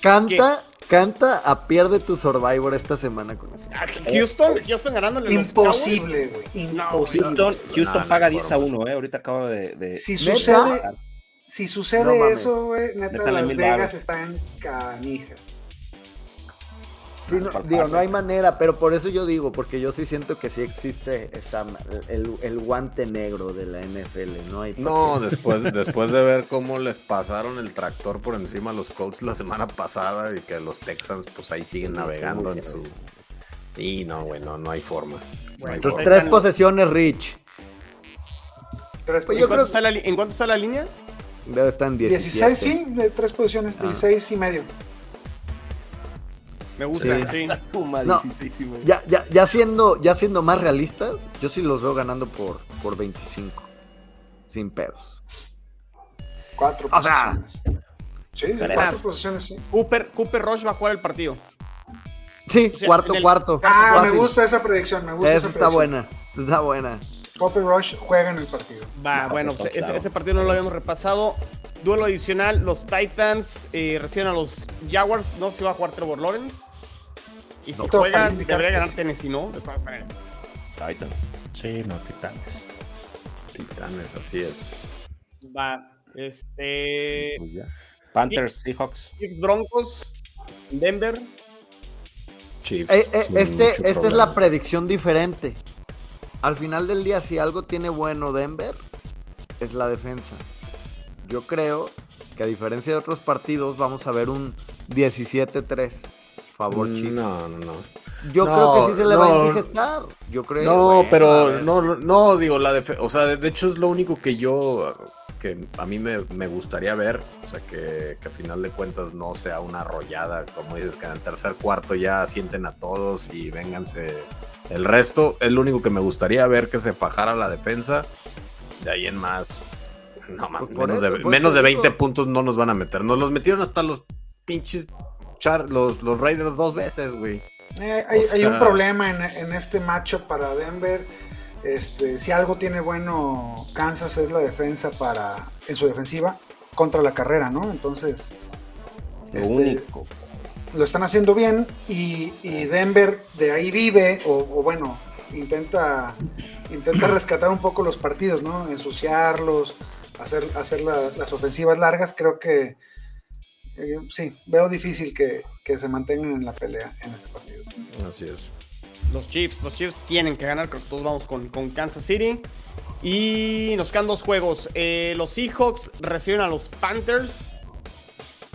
Canta. Canta a pierde tu Survivor esta semana con eso. Ah, Houston, Houston ganándole Imposible, güey. Imposible. Houston, Houston paga 10 a 1, eh. Ahorita acabo de. de... Si sucede, si sucede eso, güey, neta, Las Vegas está en canijas no, digo, no hay manera, pero por eso yo digo, porque yo sí siento que sí existe esa, el, guante negro de la NFL, ¿no? Hay no, después, después de ver cómo les pasaron el tractor por encima a los Colts la semana pasada y que los Texans pues ahí siguen navegando en su... Y no, bueno, no hay forma. tres posesiones, Rich. Tres, pues ¿En, cuánto está la, ¿En cuánto está la línea? Debe estar en 16, sí, de tres posiciones, 16 y medio. Me gusta, ya, ya, ya, siendo, ya siendo más realistas, yo sí los veo ganando por, por 25. Sin pedos. Cuatro posiciones. sí, cuatro posiciones, sí. Cooper, Cooper Rush va a jugar el partido. Sí, cuarto, cuarto. Ah, me gusta esa predicción, me gusta esa, está buena, está buena. Cooper Rush juega en el partido. Va, bueno, pues ese, ese, partido no lo habíamos repasado. Duelo adicional, los Titans eh, reciben a los Jaguars. No si va a jugar Trevor Lawrence. Y si juega, debería ganar Tennessee, ¿no? Titans. Sí, no, Titanes. Titanes, así es. Va, este... Panthers, Seahawks. Chiefs, Broncos, Denver. Chiefs. Eh, eh, este, esta es la predicción diferente. Al final del día, si algo tiene bueno Denver, es la defensa yo creo que a diferencia de otros partidos vamos a ver un 17-3 favor mm, No, no, no. Yo creo que sí se le va a indigestar. Yo creo. No, pero no, no, digo, la o sea, de hecho es lo único que yo, que a mí me, gustaría ver, o sea, que, que, a final de cuentas no sea una arrollada, como dices, que en el tercer cuarto ya sienten a todos y vénganse. El resto es lo único que me gustaría ver que se fajara la defensa. De ahí en más, no mames, menos, de, menos de 20 puntos no nos van a meter. Nos los metieron hasta los pinches char, los, los Raiders dos veces, güey. Eh, hay, un problema en, este macho para Denver. Este, si algo tiene bueno Kansas es la defensa para en su defensiva contra la carrera, ¿no? Entonces, lo, este, lo están haciendo bien y, Denver de ahí vive o, bueno intenta intenta rescatar un poco los partidos, ¿no? Ensuciarlos, hacer, hacer las ofensivas largas, creo que eh, sí, veo difícil que, se mantengan en la pelea en este partido. Así es. Los Chiefs, los Chiefs tienen que ganar, creo que todos vamos con, Kansas City. Y nos quedan dos juegos. Eh, los Seahawks reciben a los Panthers.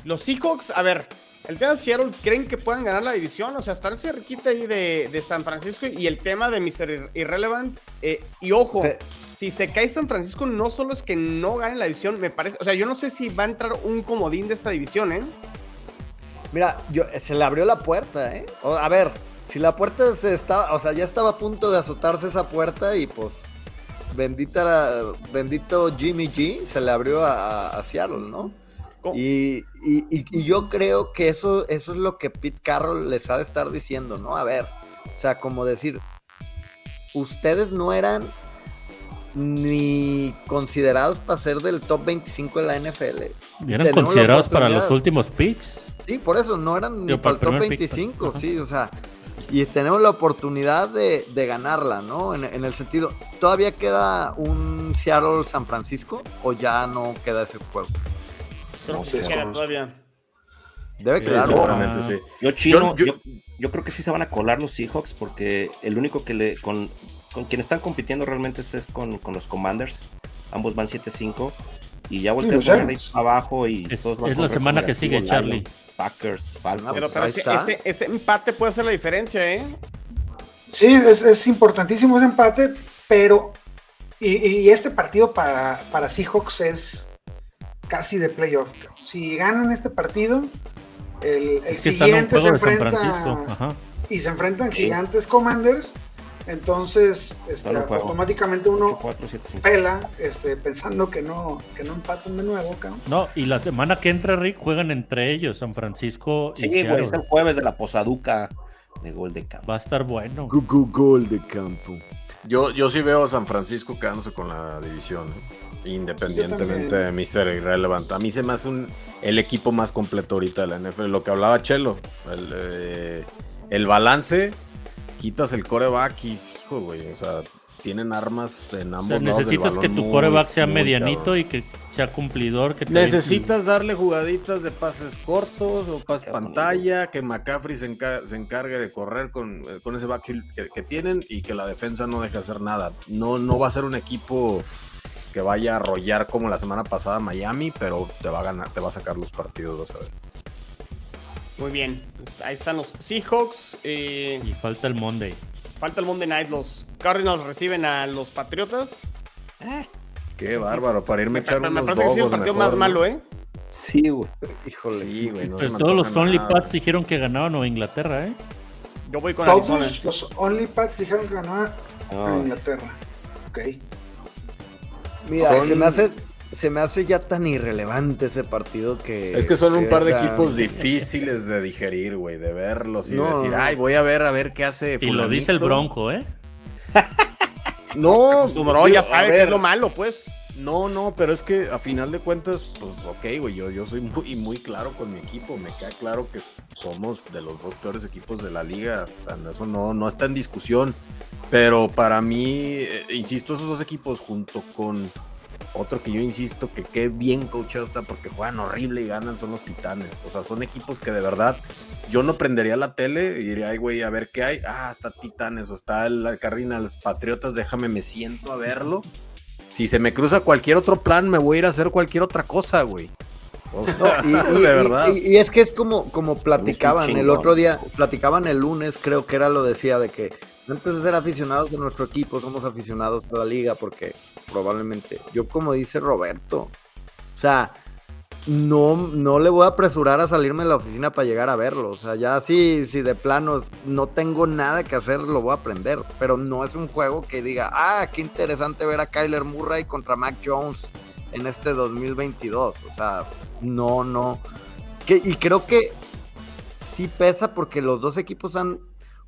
Los Seahawks, a ver, El tema de Seattle, ¿creen que puedan ganar la división? O sea, estar cerquita ahí de, San Francisco y el tema de Mr. Irrelevant. Eh, y ojo, si se cae San Francisco, no solo es que no gane la división, me parece. O sea, yo no sé si va a entrar un comodín de esta división, ¿eh? Mira, yo, se le abrió la puerta, ¿eh? a ver, si la puerta se estaba, o sea, ya estaba a punto de azotarse esa puerta y pues bendita, bendito Jimmy G se le abrió a Seattle, ¿no? Y, yo creo que eso, eso es lo que Pete Carroll les ha de estar diciendo, ¿no? A ver, o sea, como decir, ustedes no eran ni considerados para ser del top 25 de la NFL. Y eran considerados para los últimos picks. Sí, por eso no eran ni para el top 25, sí, o sea, y tenemos la oportunidad de, ganarla, ¿no? En, en, el sentido, ¿todavía queda un Seattle San Francisco o ya no queda ese juego? no sé, todavía. Debe quedar. seguramente, sí. Yo, chino, yo, creo que sí se van a colar los Seahawks porque el único que le. con, con quien están compitiendo realmente es, con, con, los Commanders. Ambos van 7-5. Y ya volteas a ahí abajo y es, es la semana que sigue, Charlie. Packers, Falcons. Pero, ese, ese, empate puede hacer la diferencia, ¿eh? Sí, es, es importantísimo ese empate, pero. Y, y, este partido para, para Seahawks es casi de playoff. Si ganan este partido, el, siguiente se enfrenta y se enfrentan gigantes Commanders. Entonces, este, automáticamente uno pela este, pensando que no, que no empatan de nuevo, No, y la semana que entra, Rick, juegan entre ellos, San Francisco y Sí, es el jueves de la posaduca de gol de campo. Va a estar bueno. Gol de campo. Yo, yo sí veo a San Francisco quedándose con la división. ¿eh? Independientemente de Mr. Irrelevant. A mí se me hace un, el equipo más completo ahorita de la NFL. Lo que hablaba Chelo. El, eh, el balance, quitas el coreback y, hijo, güey, o sea, tienen armas en ambos o sea, necesitas que tu coreback sea medianito y que sea cumplidor. Que necesitas darle jugaditas de pases cortos o pases pantalla, que McCaffrey se, encargue de correr con, con ese back que, que, tienen y que la defensa no deje hacer nada. No, no va a ser un equipo que vaya a arrollar como la semana pasada Miami, pero te va a ganar, te va a sacar los partidos, vas a ver. Muy bien, ahí están los Seahawks. Eh, y falta el Monday. Falta el Monday Night. Los Cardinals reciben a los Patriotas. Eh, Qué bárbaro, para irme a echar unos Me parece que es el partido más malo, ¿eh? Sí, güey. Híjole. Sí, güey. Pero todos los Only Pats dijeron que ganaban Nueva Inglaterra, ¿eh? Yo voy con Todos los Only Pats dijeron que ganaban a Inglaterra. Ok. Mira, se me hace se me hace ya tan irrelevante ese partido que. Es que son un par de equipos difíciles de digerir, güey, de verlos y decir, ay, voy a ver a ver qué hace. Y lo dice el Bronco, ¿eh? no, su bro ya sabe que es lo malo, pues. No, no, pero es que a final de cuentas, pues ok, güey, yo, yo soy muy, muy claro con mi equipo. Me queda claro que somos de los dos peores equipos de la liga. O sea, eso no, no está en discusión. Pero para mí, eh, insisto, esos dos equipos junto con otro que yo insisto que qué bien coachado está porque juegan horrible y ganan son los Titanes. O sea, son equipos que de verdad yo no prendería la tele y diría, ay, güey, a ver qué hay. Ah, está Titanes o está el Cardinals Patriotas, déjame, me siento a verlo. Si se me cruza cualquier otro plan, me voy a ir a hacer cualquier otra cosa, güey. y, de verdad. Y, es que es como, como platicaban el otro día, platicaban el lunes, creo que era lo decía, de que antes de ser aficionados a nuestro equipo, somos aficionados a la liga porque probablemente, yo como dice Roberto, o sea, no, no le voy a apresurar a salirme de la oficina para llegar a verlo. O sea, ya si, si de plano no tengo nada que hacer, lo voy a aprender. Pero no es un juego que diga, ah, qué interesante ver a Kyler Murray contra Mac Jones en este 2022. O sea, no, no. Que, y creo que sí pesa porque los dos equipos han,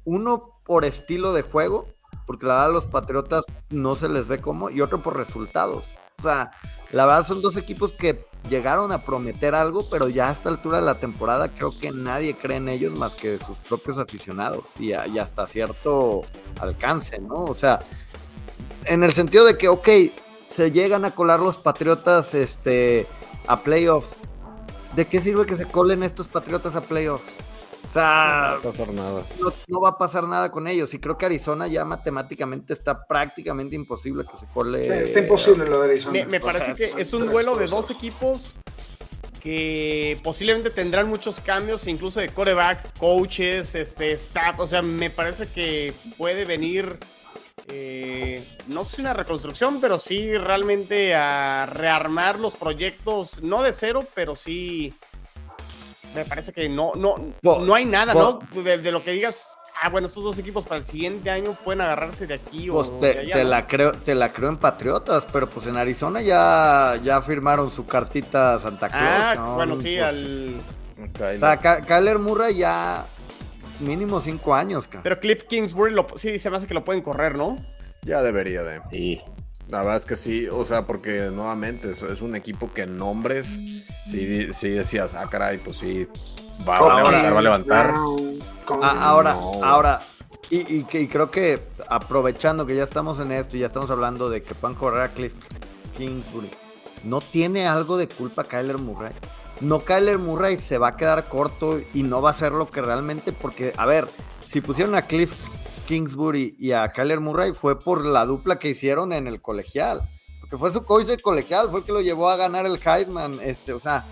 uno por estilo de juego, porque la verdad los Patriotas no se les ve como, y otro por resultados. O sea, la verdad son dos equipos que llegaron a prometer algo, pero ya a esta altura de la temporada creo que nadie cree en ellos más que sus propios aficionados y, y hasta cierto alcance, ¿no? O sea, en el sentido de que, ok, se llegan a colar los Patriotas este, a playoffs. ¿De qué sirve que se colen estos Patriotas a playoffs? O sea, no va a pasar nada. No, va a pasar nada con ellos. Y creo que Arizona ya matemáticamente está prácticamente imposible que se cole. Está imposible lo de Arizona. Me, parece que es un duelo de dos equipos que posiblemente tendrán muchos cambios, incluso de coreback, coaches, este, staff. O sea, me parece que puede venir, eh, no sé una reconstrucción, pero sí realmente a rearmar los proyectos, no de cero, pero sí. Me parece que no, no, no hay nada, ¿no? de lo que digas, ah, bueno, estos dos equipos para el siguiente año pueden agarrarse de aquí o pues te, de allá, la creo, te la creo en Patriotas, pero pues en Arizona ya, ya firmaron su cartita Santa Claus. Ah, bueno, sí, pues, al. O sea, Kyler Murray ya mínimo cinco años. Pero Cliff Kingsbury sí se me hace que lo pueden correr, ¿no? Ya debería de. Sí. La verdad es que sí, o sea, porque nuevamente es, es un equipo que en nombres sí, sí decías, ah, caray, pues sí, va, a levantar, va a levantar. Ah, ahora, ahora, y, creo que aprovechando que ya estamos en esto y ya estamos hablando de que puedan correr a Cliff Kingsbury, ¿no tiene algo de culpa Kyler Murray? No, Kyler Murray se va a quedar corto y no va a ser lo que realmente, porque, a ver, si pusieron a Cliff Kingsbury y a Kyler Murray fue por la dupla que hicieron en el colegial, porque fue su coach de colegial, fue el que lo llevó a ganar el Heisman, este, o sea,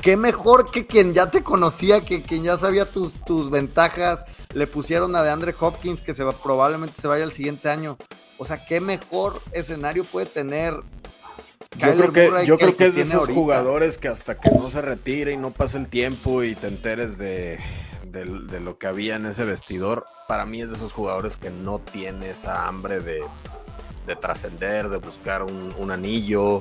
qué mejor que quien ya te conocía, que quien ya sabía tus, tus ventajas, le pusieron a DeAndre Hopkins que se va, probablemente se vaya el siguiente año. O sea, qué mejor escenario puede tener. Yo creo que, yo creo que, es de esos jugadores que hasta que no se retire y no pase el tiempo y te enteres de, lo que había en ese vestidor, para mí es de esos jugadores que no tiene esa hambre de, trascender, de buscar un, un anillo,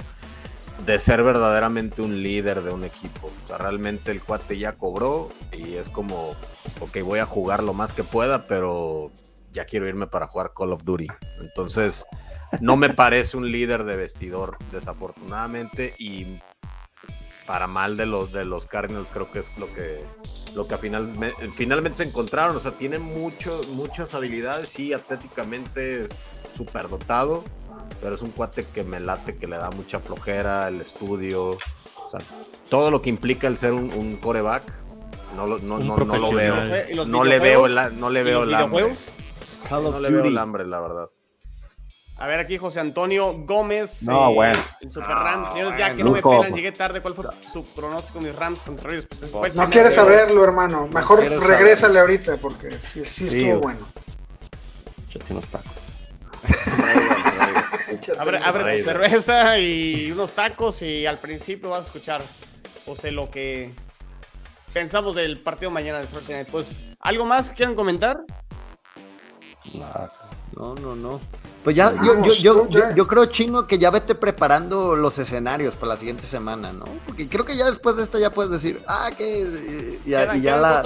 de ser verdaderamente un líder de un equipo. O sea, realmente el cuate ya cobró y es como, ok, voy a jugar lo más que pueda, pero ya quiero irme para jugar Call of Duty. Entonces, no me parece un líder de vestidor, desafortunadamente, y para mal de los, de los Cardinals creo que es lo que, lo que final, finalmente se encontraron. O sea, tiene mucho, muchas habilidades, y atléticamente es súper dotado pero es un cuate que me late, que le da mucha flojera, el estudio, o sea, todo lo que implica el ser un, coreback, no lo, no, no, lo veo. No le veo, no le veo el hambre. No le veo el hambre, la verdad. A ver aquí José Antonio Gómez. No, eh, bueno. En Super Rams. Señores, ya que no me pelan, llegué tarde. ¿Cuál fue su pronóstico mis Rams contra Raiders? Pues no quieres saberlo, hermano. Mejor regrésale ahorita porque sí, sí estuvo bueno. Yo tengo unos tacos. abre, abre cerveza y unos tacos y al principio vas a escuchar, José, lo que pensamos del partido mañana de First Pues, ¿algo más que quieran comentar? No, no, no. Pues ya, yo, yo, yo, yo, creo, Chino, que ya vete preparando los escenarios para la siguiente semana, ¿no? Porque creo que ya después de esta ya puedes decir, ah, que. Y, ya la,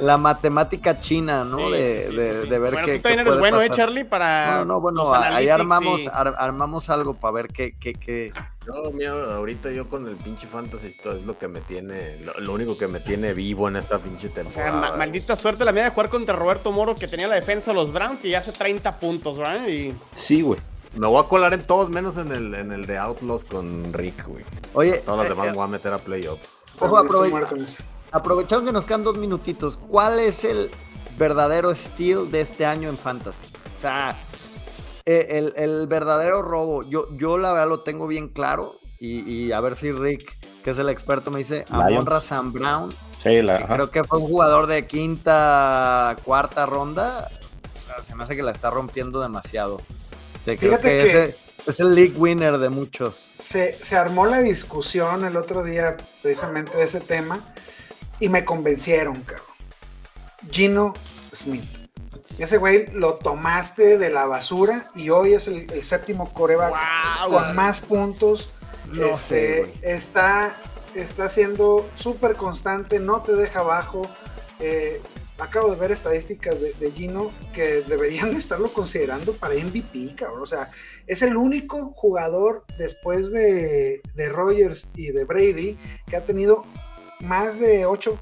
la matemática china, ¿no? de, de, ver bueno, qué. Tú también eres bueno, ¿eh, Charlie? Para. No, no, bueno, ahí armamos, armamos algo para ver qué, qué, qué, no, mira, ahorita yo con el pinche Fantasy esto es lo que me tiene, lo, único que me tiene vivo en esta pinche temporada. maldita suerte la mía de jugar contra Roberto Moro que tenía la defensa de los Browns y hace 30 puntos, ¿verdad? Y... Sí, güey. Me voy a colar en todos menos en el, en el de Outlaws con Rick, güey. Oye. Todos los eh, demás me voy a meter a playoffs. Ojo, aprovechando que nos quedan dos minutitos, ¿cuál es el verdadero steal de este año en Fantasy? O sea, eh, el, verdadero robo, yo, yo la verdad lo tengo bien claro. Y, a ver si Rick, que es el experto, me dice Amon Sam Brown. Sí, creo que fue un jugador de quinta, cuarta ronda. Se me hace que la está rompiendo demasiado. Fíjate que, es, el, league winner de muchos. Se, se armó la discusión el otro día precisamente de ese tema y me convencieron, cabrón. Gino Smith. Ese güey lo tomaste de la basura y hoy es el, séptimo coreback con más puntos. este, está, está siendo súper constante, no te deja abajo. Eh, acabo de ver estadísticas de, Gino que deberían de estarlo considerando para MVP, cabrón. O sea, es el único jugador después de, de Rogers y de Brady que ha tenido más de 8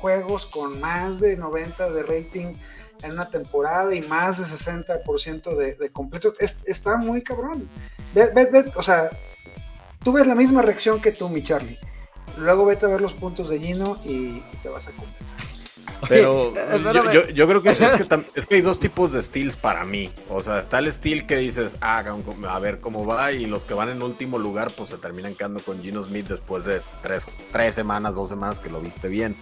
juegos con más de 90 de rating en una temporada y más de 60% de, de completo. está muy cabrón. o sea, tú ves la misma reacción que tú, mi Charlie. Luego vete a ver los puntos de Gino y, te vas a convencer. Pero yo, creo que, es, que es que hay dos tipos de steals para mí. O sea, está el steel que dices, ah, a ver cómo va, y los que van en último lugar, pues se terminan quedando con Gino Smith después de tres, tres semanas, dos semanas que lo viste bien.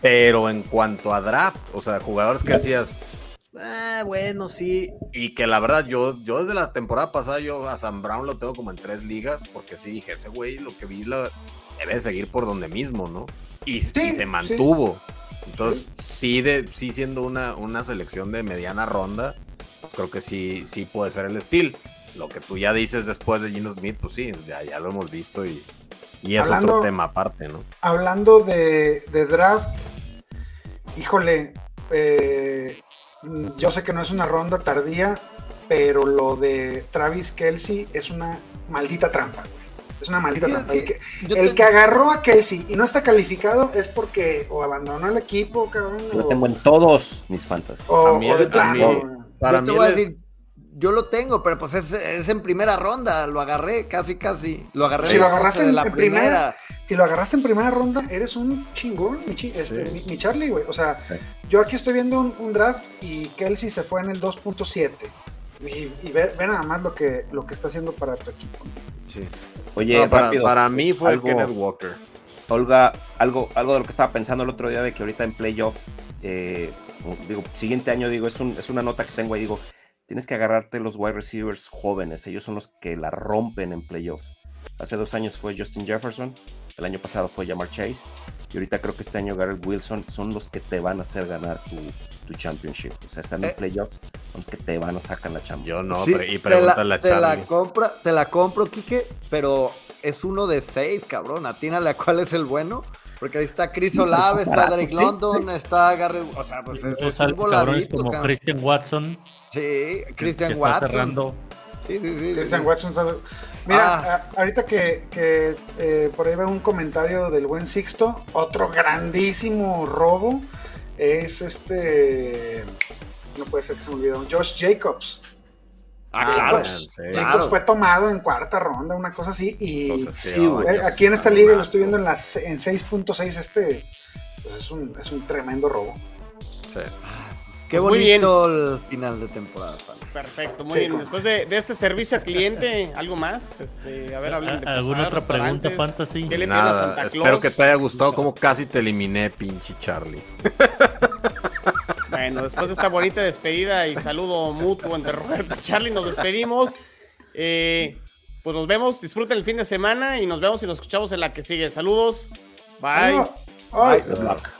Pero en cuanto a draft, o sea, jugadores que decías, ah, bueno, sí. Y que la verdad, yo, yo desde la temporada pasada, yo a Sam Brown lo tengo como en tres ligas, porque sí dije, ese güey, lo que vi, la, debe seguir por donde mismo, ¿no? Y, se mantuvo. Entonces, sí, de, sí siendo una, una selección de mediana ronda, pues creo que sí, sí puede ser el estilo. Lo que tú ya dices después de Gino Smith, pues sí, ya, ya lo hemos visto y, y es otro tema aparte, ¿no? Hablando de, de draft, híjole, eh, yo sé que no es una ronda tardía, pero lo de Travis Kelsey es una maldita trampa, Es una maldita trampa. el, que, agarró a Kelsey y no está calificado es porque o abandonó el equipo, cabrón. Lo tengo en todos mis fantasmas. O, de para mí, yo lo tengo, pero pues es, en primera ronda, lo agarré casi casi. Lo agarré si lo agarraste en, la primera. Si lo agarraste en primera ronda, eres un chingón, mi, este, Charlie, güey. O sea, yo aquí estoy viendo un, draft y Kelsey se fue en el 2.7. Y, ve, nada más lo que, lo que está haciendo para tu equipo. Sí. Oye, para, mí fue el Kenneth Walker. Olga, algo, algo de lo que estaba pensando el otro día de que ahorita en playoffs, eh, digo, siguiente año, digo, es, un, es una nota que tengo ahí, digo, tienes que agarrarte los wide receivers jóvenes, ellos son los que la rompen en playoffs. Hace dos años fue Justin Jefferson, el año pasado fue Jamar Chase, y ahorita creo que este año Garrett Wilson son los que te van a hacer ganar tu, championship. O sea, están en eh. playoffs, los que te van a sacar la championship. Yo no, y pregúntale a Charlie. Te la, compra, te la compro, Kike, pero es uno de seis, cabrón. Atínale a cuál es el bueno. Porque ahí está Chris Olave, está Drake London, está Garrett. O sea, pues es, es un voladito. como Christian Watson. Sí, Christian Watson. Sí, sí, sí. Christian Watson. Mira, ah. ahorita que, que eh, por ahí veo un comentario del buen Sixto, otro grandísimo robo es este. No puede ser que se me olvide. Josh Jacobs. Ah, claro. Jacobs fue tomado en cuarta ronda, una cosa así. Y aquí en esta liga lo estoy viendo en, las, en 6.6. Este pues es, un, es un tremendo robo. Sí. Qué pues bonito el final de temporada. Perfecto, muy bien. Después de, de, este servicio al cliente, ¿algo más? Este, a ver, hablen de ¿Alguna otra pregunta, Fantasy? ¿Qué le Nada, Santa Claus? espero que te haya gustado como casi te eliminé, pinche Charlie. Bueno, después de esta bonita despedida y saludo mutuo entre Roberto y Charlie, nos despedimos. Eh, pues nos vemos, disfruten el fin de semana y nos vemos y nos escuchamos en la que sigue. Saludos. Bye. Bye. Good